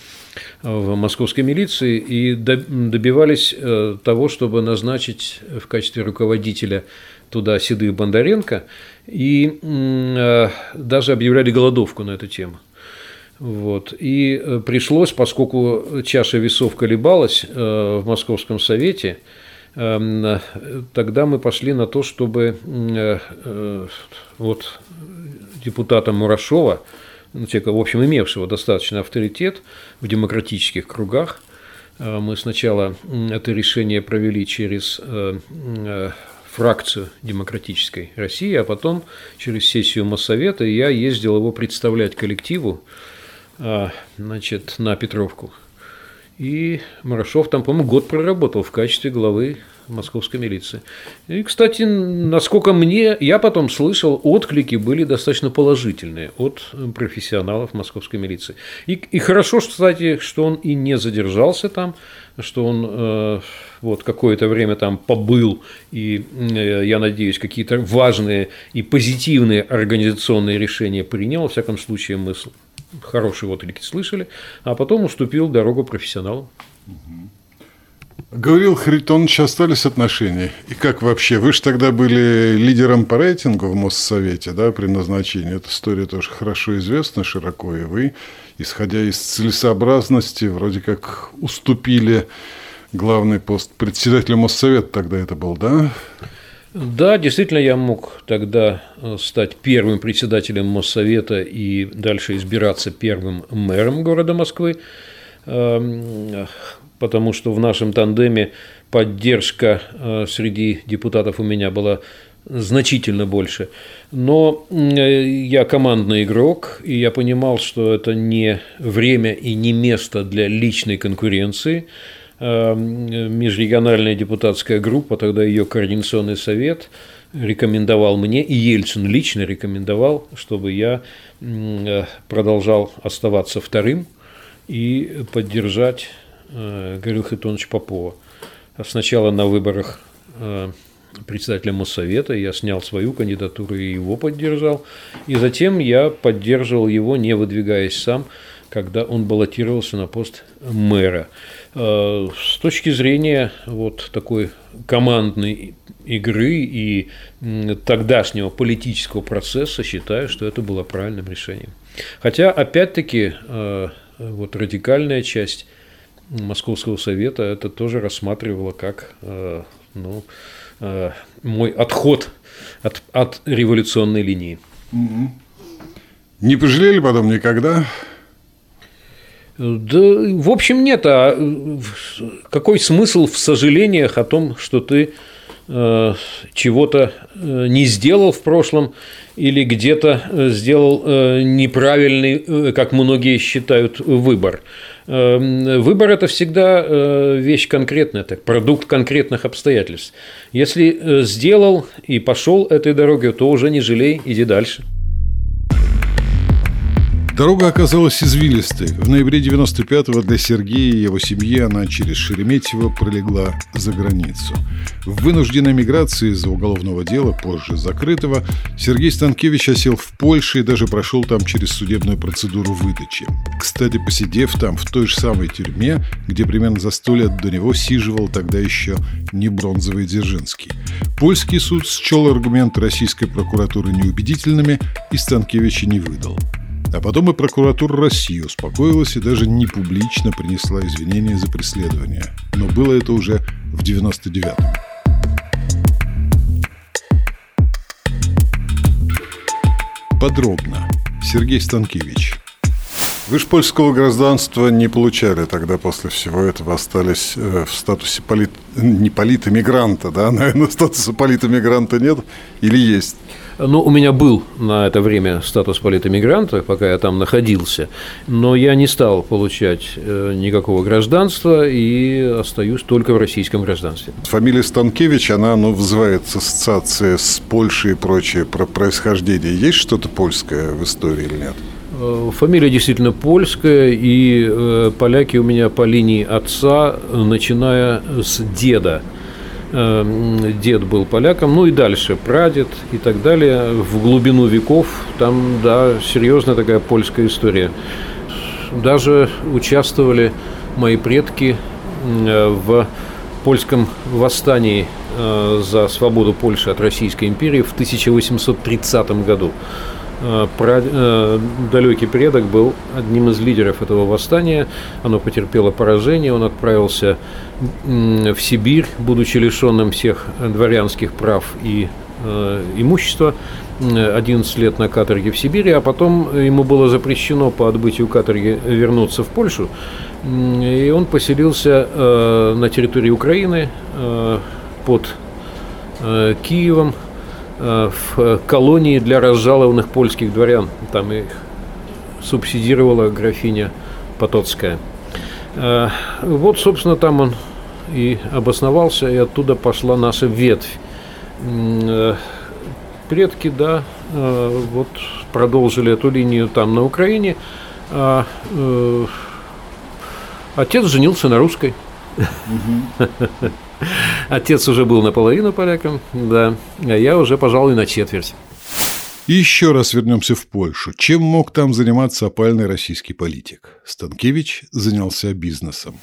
в московской милиции и добивались того, чтобы назначить в качестве руководителя туда Седых Бондаренко – и э, даже объявляли голодовку на эту тему. Вот. И э, пришлось, поскольку чаша весов колебалась э, в Московском совете, эм, тогда мы пошли на то, чтобы вот депутата Мурашова, ну, человека, в общем, имевшего достаточно авторитет в демократических кругах, мы сначала это решение провели через фракцию Демократической России, а потом через сессию Моссовета я ездил его представлять коллективу а, значит, на Петровку. И Марашов там, по-моему, год проработал в качестве главы московской милиции. И, кстати, насколько мне, я потом слышал, отклики были достаточно положительные от профессионалов московской милиции. И, и хорошо, кстати, что он и не задержался там, что он э, вот какое-то время там побыл, и э, я надеюсь, какие-то важные и позитивные организационные решения принял. Во всяком случае, мы хорошие отклики слышали, а потом уступил дорогу профессионалам. Говорил Харитонович, остались отношения. И как вообще? Вы же тогда были лидером по рейтингу в Моссовете, да, при назначении. Эта история тоже хорошо известна широко, и вы, исходя из целесообразности, вроде как уступили главный пост председателя Моссовета тогда это был, да? Да, действительно, я мог тогда э, стать первым председателем Моссовета и дальше избираться первым мэром города Москвы, эм, потому что в нашем тандеме поддержка э, среди депутатов у меня была значительно больше. Но э, я командный игрок, и я понимал, что это не время и не место для личной конкуренции – Эм, межрегиональная депутатская группа, тогда ее координационный совет рекомендовал мне, и Ельцин лично рекомендовал, чтобы я э, продолжал оставаться вторым и поддержать э, Гаврила Хитоновича Попова. Сначала на выборах э, председателя Моссовета, я снял свою кандидатуру и его поддержал, и затем я поддерживал его, не выдвигаясь сам, когда он баллотировался на пост мэра. Э, с точки зрения вот такой командной игры и тогдашнего политического процесса считаю, что это было правильным решением. Хотя, опять-таки, вот радикальная часть Московского совета это тоже рассматривала как э, ну, э, мой отход от, от революционной линии. Не пожалели потом никогда? Да, в общем, нет. А какой смысл в сожалениях о том, что ты э, чего-то э, не сделал в прошлом или где-то э, сделал э, неправильный, э, как многие считают, выбор? Эм, выбор – это всегда вещь конкретная, это продукт конкретных обстоятельств. Если сделал и пошел этой дорогой, то уже не жалей, иди дальше. Дорога оказалась извилистой. В ноябре 95-го для Сергея и его семьи она через Шереметьево пролегла за границу. В вынужденной миграции из-за уголовного дела, позже закрытого, Сергей Станкевич осел в Польше и даже прошел там через судебную процедуру выдачи. Кстати, посидев там, в той же самой тюрьме, где примерно за сто лет до него сиживал тогда еще не бронзовый Дзержинский. Польский суд счел аргументы российской прокуратуры неубедительными и Станкевича не выдал. А потом и прокуратура России успокоилась и даже не публично принесла извинения за преследование. Но было это уже в 99-м. Подробно. Сергей Станкевич. Вы же польского гражданства не получали тогда после всего этого, остались э, в статусе полит... не политэмигранта, да? Наверное, статуса политэмигранта нет или есть? Ну, у меня был на это время статус политэмигранта, пока я там находился, но я не стал получать э, никакого гражданства и остаюсь только в российском гражданстве. Фамилия Станкевич, она ну, вызывает ассоциации с Польшей и прочее про происхождение. Есть что-то польское в истории или нет? Э, фамилия действительно польская, и э, поляки у меня по линии отца, начиная с деда. Эм, дед был поляком, ну и дальше прадед и так далее. В глубину веков там, да, серьезная такая польская история. Даже участвовали мои предки э, в польском восстании э, за свободу Польши от Российской империи в 1830 году. Э, э, далекий предок был одним из лидеров этого восстания. Оно потерпело поражение, он отправился в Сибирь, будучи лишенным всех дворянских прав и э, имущества. 11 лет на каторге в Сибири, а потом ему было запрещено по отбытию каторги вернуться в Польшу. И он поселился на территории Украины под Киевом, в колонии для разжалованных польских дворян. Там их субсидировала графиня Потоцкая. Э, вот, собственно, там он и обосновался, и оттуда пошла наша ветвь. Э, предки, да, вот продолжили эту линию там на Украине. А отец женился на русской. Отец уже был наполовину поляком, да, а я уже, пожалуй, на четверть. Еще раз вернемся в Польшу. Чем мог там заниматься опальный российский политик? Станкевич занялся бизнесом.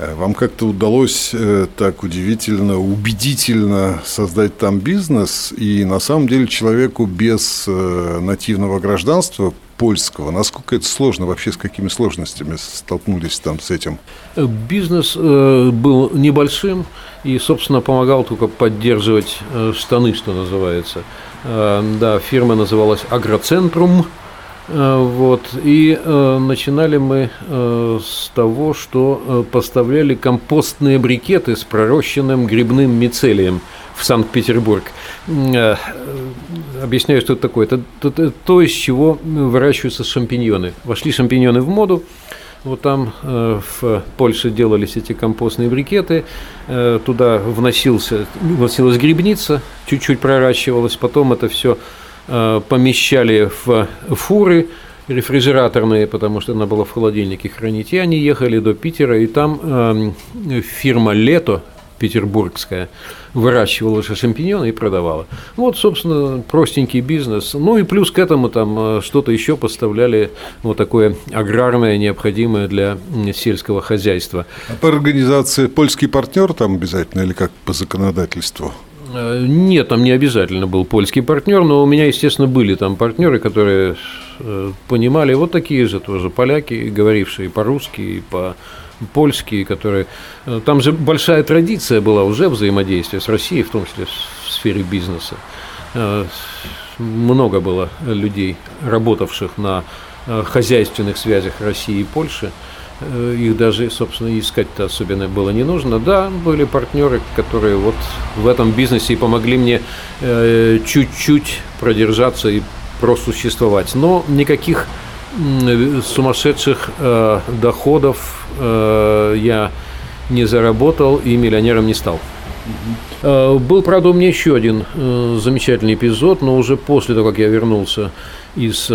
Э, вам как-то удалось э, так удивительно, убедительно создать там бизнес, и на самом деле человеку без э, нативного гражданства польского. Насколько это сложно? Вообще с какими сложностями столкнулись там с этим? Бизнес э, был небольшим и, собственно, помогал только поддерживать э, штаны, что называется. Э, да, фирма называлась «Агроцентрум». Вот. И э, начинали мы э, с того, что э, поставляли компостные брикеты с пророщенным грибным мицелием в Санкт-Петербург. Э, объясняю, что это такое. Это, это то, из чего выращиваются шампиньоны. Вошли шампиньоны в моду. Вот там э, в Польше делались эти компостные брикеты, э, туда вносился, вносилась грибница, чуть-чуть проращивалась, потом это все помещали в фуры рефрижераторные, потому что надо было в холодильнике хранить, и они ехали до Питера, и там фирма «Лето», петербургская выращивала же шампиньоны и продавала. Вот, собственно, простенький бизнес. Ну и плюс к этому там э, что-то еще поставляли вот такое аграрное, необходимое для сельского хозяйства. А по организации польский партнер там обязательно или как по законодательству? Э, нет, там не обязательно был польский партнер, но у меня, естественно, были там партнеры, которые э, понимали, вот такие же тоже поляки, говорившие по-русски и по польские, которые... Э, там же большая традиция была уже взаимодействия с Россией, в том числе в сфере бизнеса. Много было людей, работавших на хозяйственных связях России и Польши. Э, их даже, собственно, искать-то особенно было не нужно. Да, были партнеры, которые вот в этом бизнесе и помогли мне э, чуть-чуть продержаться и просуществовать. Но никаких сумасшедших э, я не заработал и миллионером не стал. Был, правда, у меня еще один замечательный эпизод, но уже после того, как я вернулся из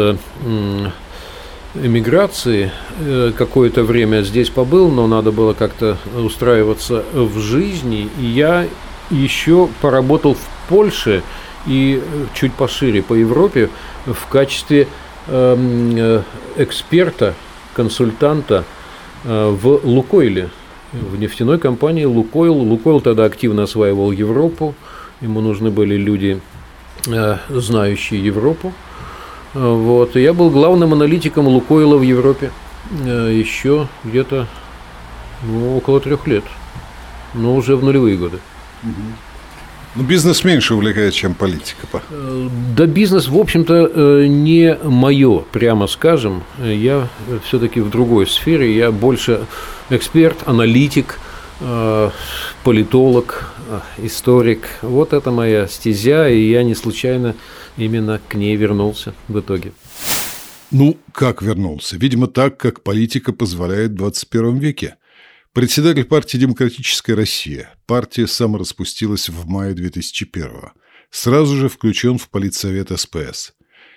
эмиграции. Э, какое-то время здесь побыл, но надо было как-то устраиваться в жизни. И я еще поработал в Польше и чуть пошире по Европе в качестве эм, э, эксперта, консультанта э, в Лукойле, в нефтяной компании Лукойл. Лукойл тогда активно осваивал Европу, ему нужны были люди, знающие Европу. Вот. И я был главным аналитиком Лукойла в Европе э, еще где-то ну, около трех лет, но уже в нулевые годы. Ну, бизнес меньше увлекает, чем политика. Э, да, бизнес, в общем-то, э, не мое, прямо скажем. Я все-таки в другой сфере. Я больше эксперт, аналитик, политолог, историк. Вот это моя стезя, и я не случайно именно к ней вернулся в итоге. Ну, как вернулся? Видимо, так, как политика позволяет в 21 веке. Председатель партии «Демократическая Россия». Партия самораспустилась в мае 2001 -го. Сразу же включен в политсовет СПС.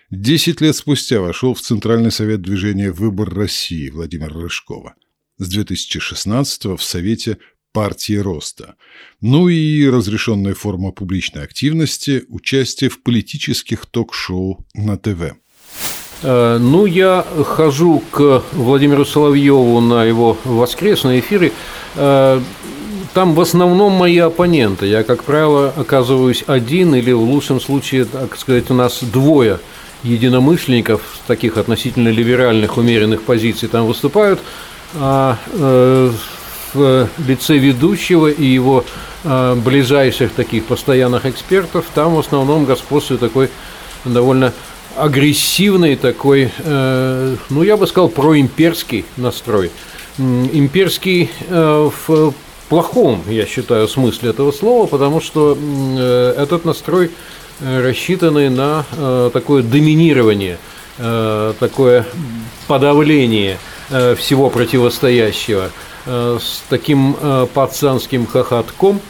Десять лет спустя вошел в Центральный совет движения «Выбор России» Владимира Рыжкова. С 2016 в Совете партии роста. Ну и разрешенная форма публичной активности – участие в политических ток-шоу на ТВ. Э, ну, я хожу к Владимиру Соловьеву на его воскресные эфиры. Э, там в основном мои оппоненты. Я, как правило, оказываюсь один или в лучшем случае, так сказать, у нас двое единомышленников, таких относительно либеральных, умеренных позиций там выступают. А э, в лице ведущего и его э, ближайших таких постоянных экспертов, там в основном господствует такой довольно агрессивный такой, э, ну я бы сказал, проимперский настрой. Имперский э, в плохом, я считаю, смысле этого слова, потому что этот настрой рассчитанный на такое доминирование, такое подавление всего противостоящего – Э, с таким э, пацанским хохотком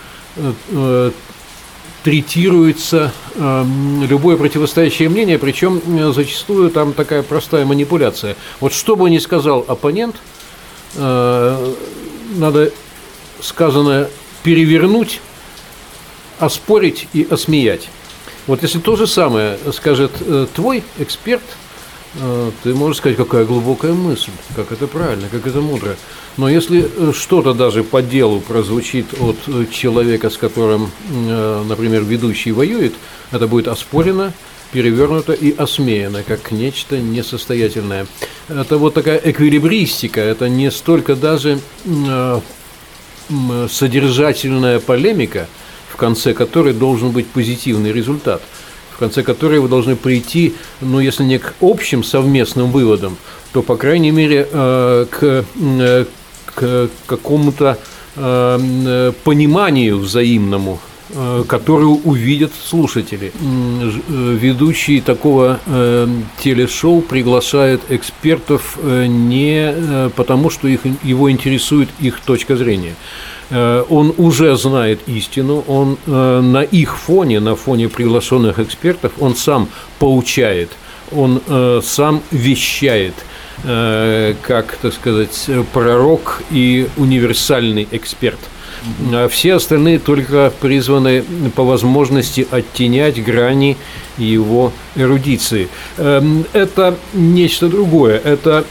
э, третируется любое противостоящее мнение, причем зачастую там такая простая манипуляция. Вот что бы ни сказал оппонент, надо сказанное перевернуть, оспорить и осмеять. Вот если то же самое скажет твой эксперт – Э, ты можешь сказать, какая глубокая мысль, как это правильно, как это мудро. Но если э, что-то даже по делу прозвучит от э, человека, с которым, например, ведущий воюет, это будет оспорено, перевернуто и осмеяно, как нечто несостоятельное. Это вот такая эквилибристика, это не столько даже содержательная полемика, в конце которой должен быть позитивный результат – в конце которой вы должны прийти, ну, если не к общим совместным выводам, то, по крайней мере, э, к, э, к какому-то э, пониманию взаимному, которое увидят слушатели. Ведущий такого телешоу приглашает экспертов не потому, что их, его интересует их точка зрения, Э, он уже знает истину, он э, на их фоне, на фоне приглашенных экспертов, он сам поучает, он э, сам вещает, как, так сказать, пророк и универсальный эксперт. А все остальные только призваны по возможности оттенять грани его эрудиции. Эм, это нечто другое. Это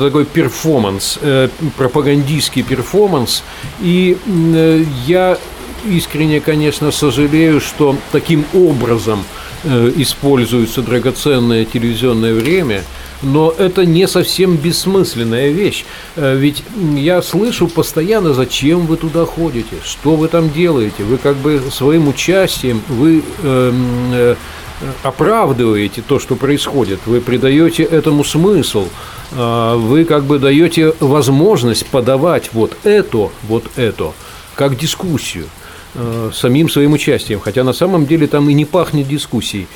такой перформанс, э, пропагандистский перформанс. И э, я искренне, конечно, сожалею, что таким образом э, используется драгоценное телевизионное время – но это не совсем бессмысленная вещь. Э, ведь я слышу постоянно, зачем вы туда ходите, что вы там делаете. Вы как бы своим участием, вы эм, э, оправдываете то, что происходит, вы придаете этому смысл, э, вы как бы даете возможность подавать вот это, вот это, как дискуссию. Э, самим своим участием, хотя на самом деле там и не пахнет дискуссией.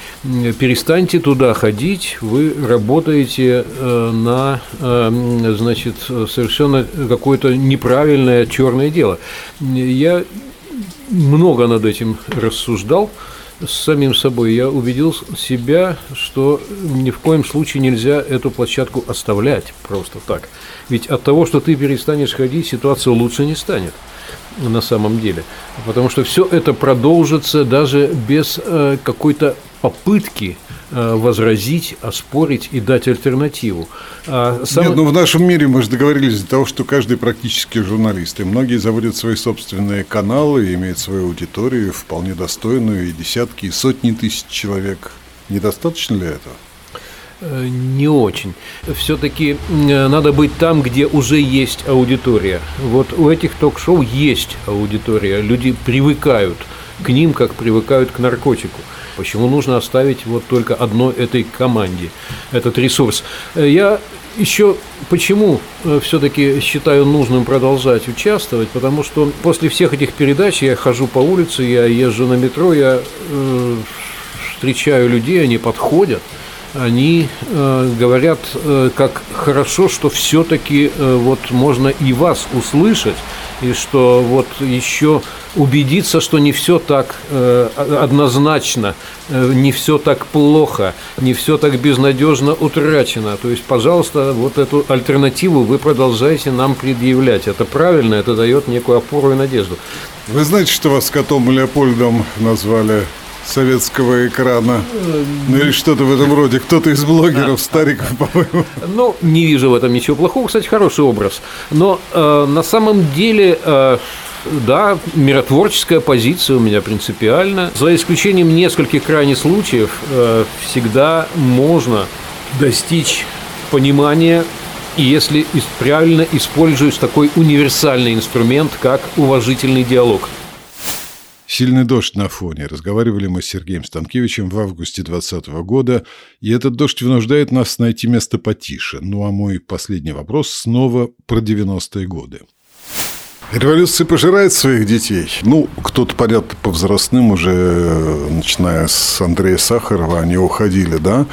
Перестаньте туда ходить, вы работаете э, на, э, значит, совершенно какое-то неправильное черное дело. Я много над этим рассуждал с самим собой. Я убедил себя, что ни в коем случае нельзя эту площадку оставлять просто так. Ведь от того, что ты перестанешь ходить, ситуация лучше не станет на самом деле. Потому что все это продолжится даже без э, какой-то попытки э, возразить, оспорить и дать альтернативу. А сам... Нет, ну в нашем мире мы же договорились до того, что каждый практически журналист, и многие заводят свои собственные каналы, имеют свою аудиторию, вполне достойную, и десятки, и сотни тысяч человек. Недостаточно ли этого? Э, не очень. Все-таки э, надо быть там, где уже есть аудитория. Вот у этих ток-шоу есть аудитория. Люди привыкают к ним, как привыкают к наркотику. Почему нужно оставить вот только одной этой команде этот ресурс? Э, я еще почему все-таки считаю нужным продолжать участвовать, потому что после всех этих передач я хожу по улице, я езжу на метро, я э, встречаю людей, они подходят, они э, говорят, э, как хорошо, что все-таки э, вот можно и вас услышать, и что вот еще убедиться, что не все так э, однозначно, э, не все так плохо, не все так безнадежно утрачено. То есть, пожалуйста, вот эту альтернативу вы продолжаете нам предъявлять. Это правильно, это дает некую опору и надежду. Вы знаете, что вас котом Леопольдом назвали советского экрана. Ну или что-то в этом роде. Кто-то из блогеров, стариков, по-моему. Ну, не вижу в этом ничего плохого. Кстати, хороший образ. Но э, на самом деле... Э, да, миротворческая позиция у меня принципиально. За исключением нескольких крайних случаев э, всегда можно достичь понимания если правильно используешь такой универсальный инструмент, как уважительный диалог. Сильный дождь на фоне. Разговаривали мы с Сергеем Станкевичем в августе 2020 года, и этот дождь вынуждает нас найти место потише. Ну а мой последний вопрос снова про 90-е годы. Революция пожирает своих детей. Ну, кто-то порядка по взрослым уже, начиная с Андрея Сахарова, они уходили, да?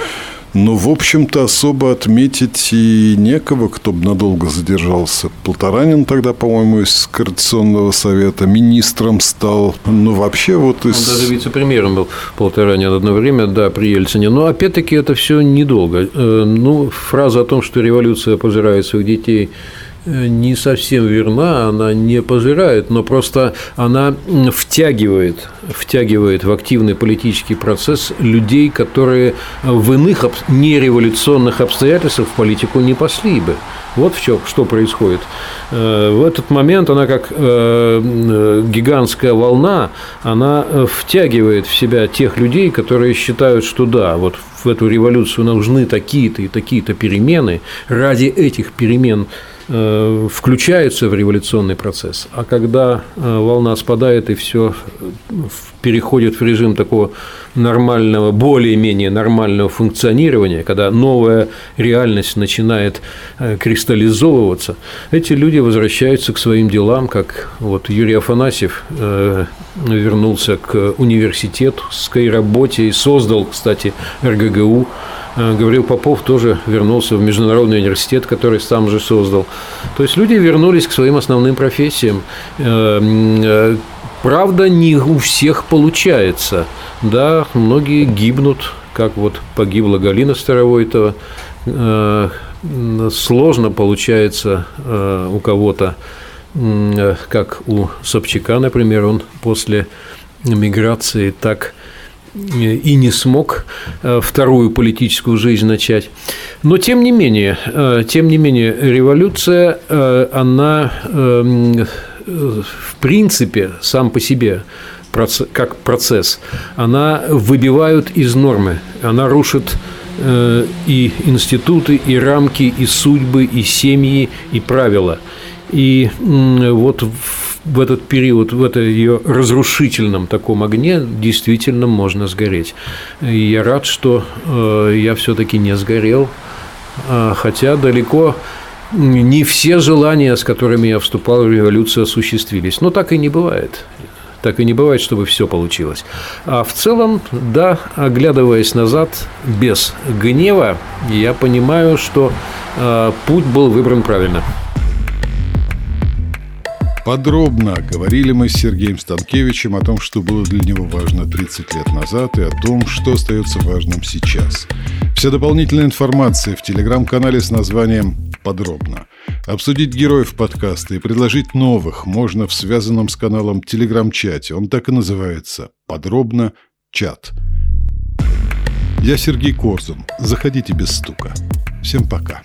Но, в общем-то, особо отметить и некого, кто бы надолго задержался. Полторанин тогда, по-моему, из Координационного совета министром стал. Ну, вообще вот из... Он даже вице-премьером был Полторанин одно время, да, при Ельцине. Но, опять-таки, это все недолго. Э, ну, фраза о том, что революция пожирает своих детей – не совсем верна, она не пожирает, но просто она втягивает, втягивает в активный политический процесс людей, которые в иных нереволюционных обстоятельствах в политику не пошли бы. Вот в чем, что происходит. Э, в этот момент она как э, гигантская волна, она втягивает в себя тех людей, которые считают, что да, вот в эту революцию нужны такие-то и такие-то перемены. Ради этих перемен Э, включаются в революционный процесс, а когда э, волна спадает и все э, переходит в режим такого нормального, более-менее нормального функционирования, когда новая реальность начинает кристаллизовываться, эти люди возвращаются к своим делам, как вот Юрий Афанасьев вернулся к университетской работе и создал, кстати, РГГУ, Э, Гаврил Попов тоже вернулся в Международный университет, который сам же создал. То есть люди вернулись к своим основным профессиям. Э, э, правда, не у всех получается. Да, многие гибнут, как вот погибла Галина Старовойтова. Сложно получается у кого-то как у Собчака, например, он после миграции так и не смог э, вторую политическую жизнь начать. Но тем не менее, э, тем не менее, революция, э, она эм, в принципе сам по себе как процесс, она выбивают из нормы, она рушит и институты, и рамки, и судьбы, и семьи, и правила. И вот в этот период, в это ее разрушительном таком огне действительно можно сгореть. И я рад, что э, я все-таки не сгорел, а, хотя далеко не все желания, с которыми я вступал в революцию, осуществились. Но так и не бывает. Так и не бывает, чтобы все получилось. А в целом, да, оглядываясь назад, без гнева, я понимаю, что э, путь был выбран правильно. Подробно говорили мы с Сергеем Станкевичем о том, что было для него важно 30 лет назад и о том, что остается важным сейчас. Вся дополнительная информация в телеграм-канале с названием «Подробно». Обсудить героев подкаста и предложить новых можно в связанном с каналом телеграм-чате. Он так и называется «Подробно. Чат». Я Сергей Корзун. Заходите без стука. Всем пока.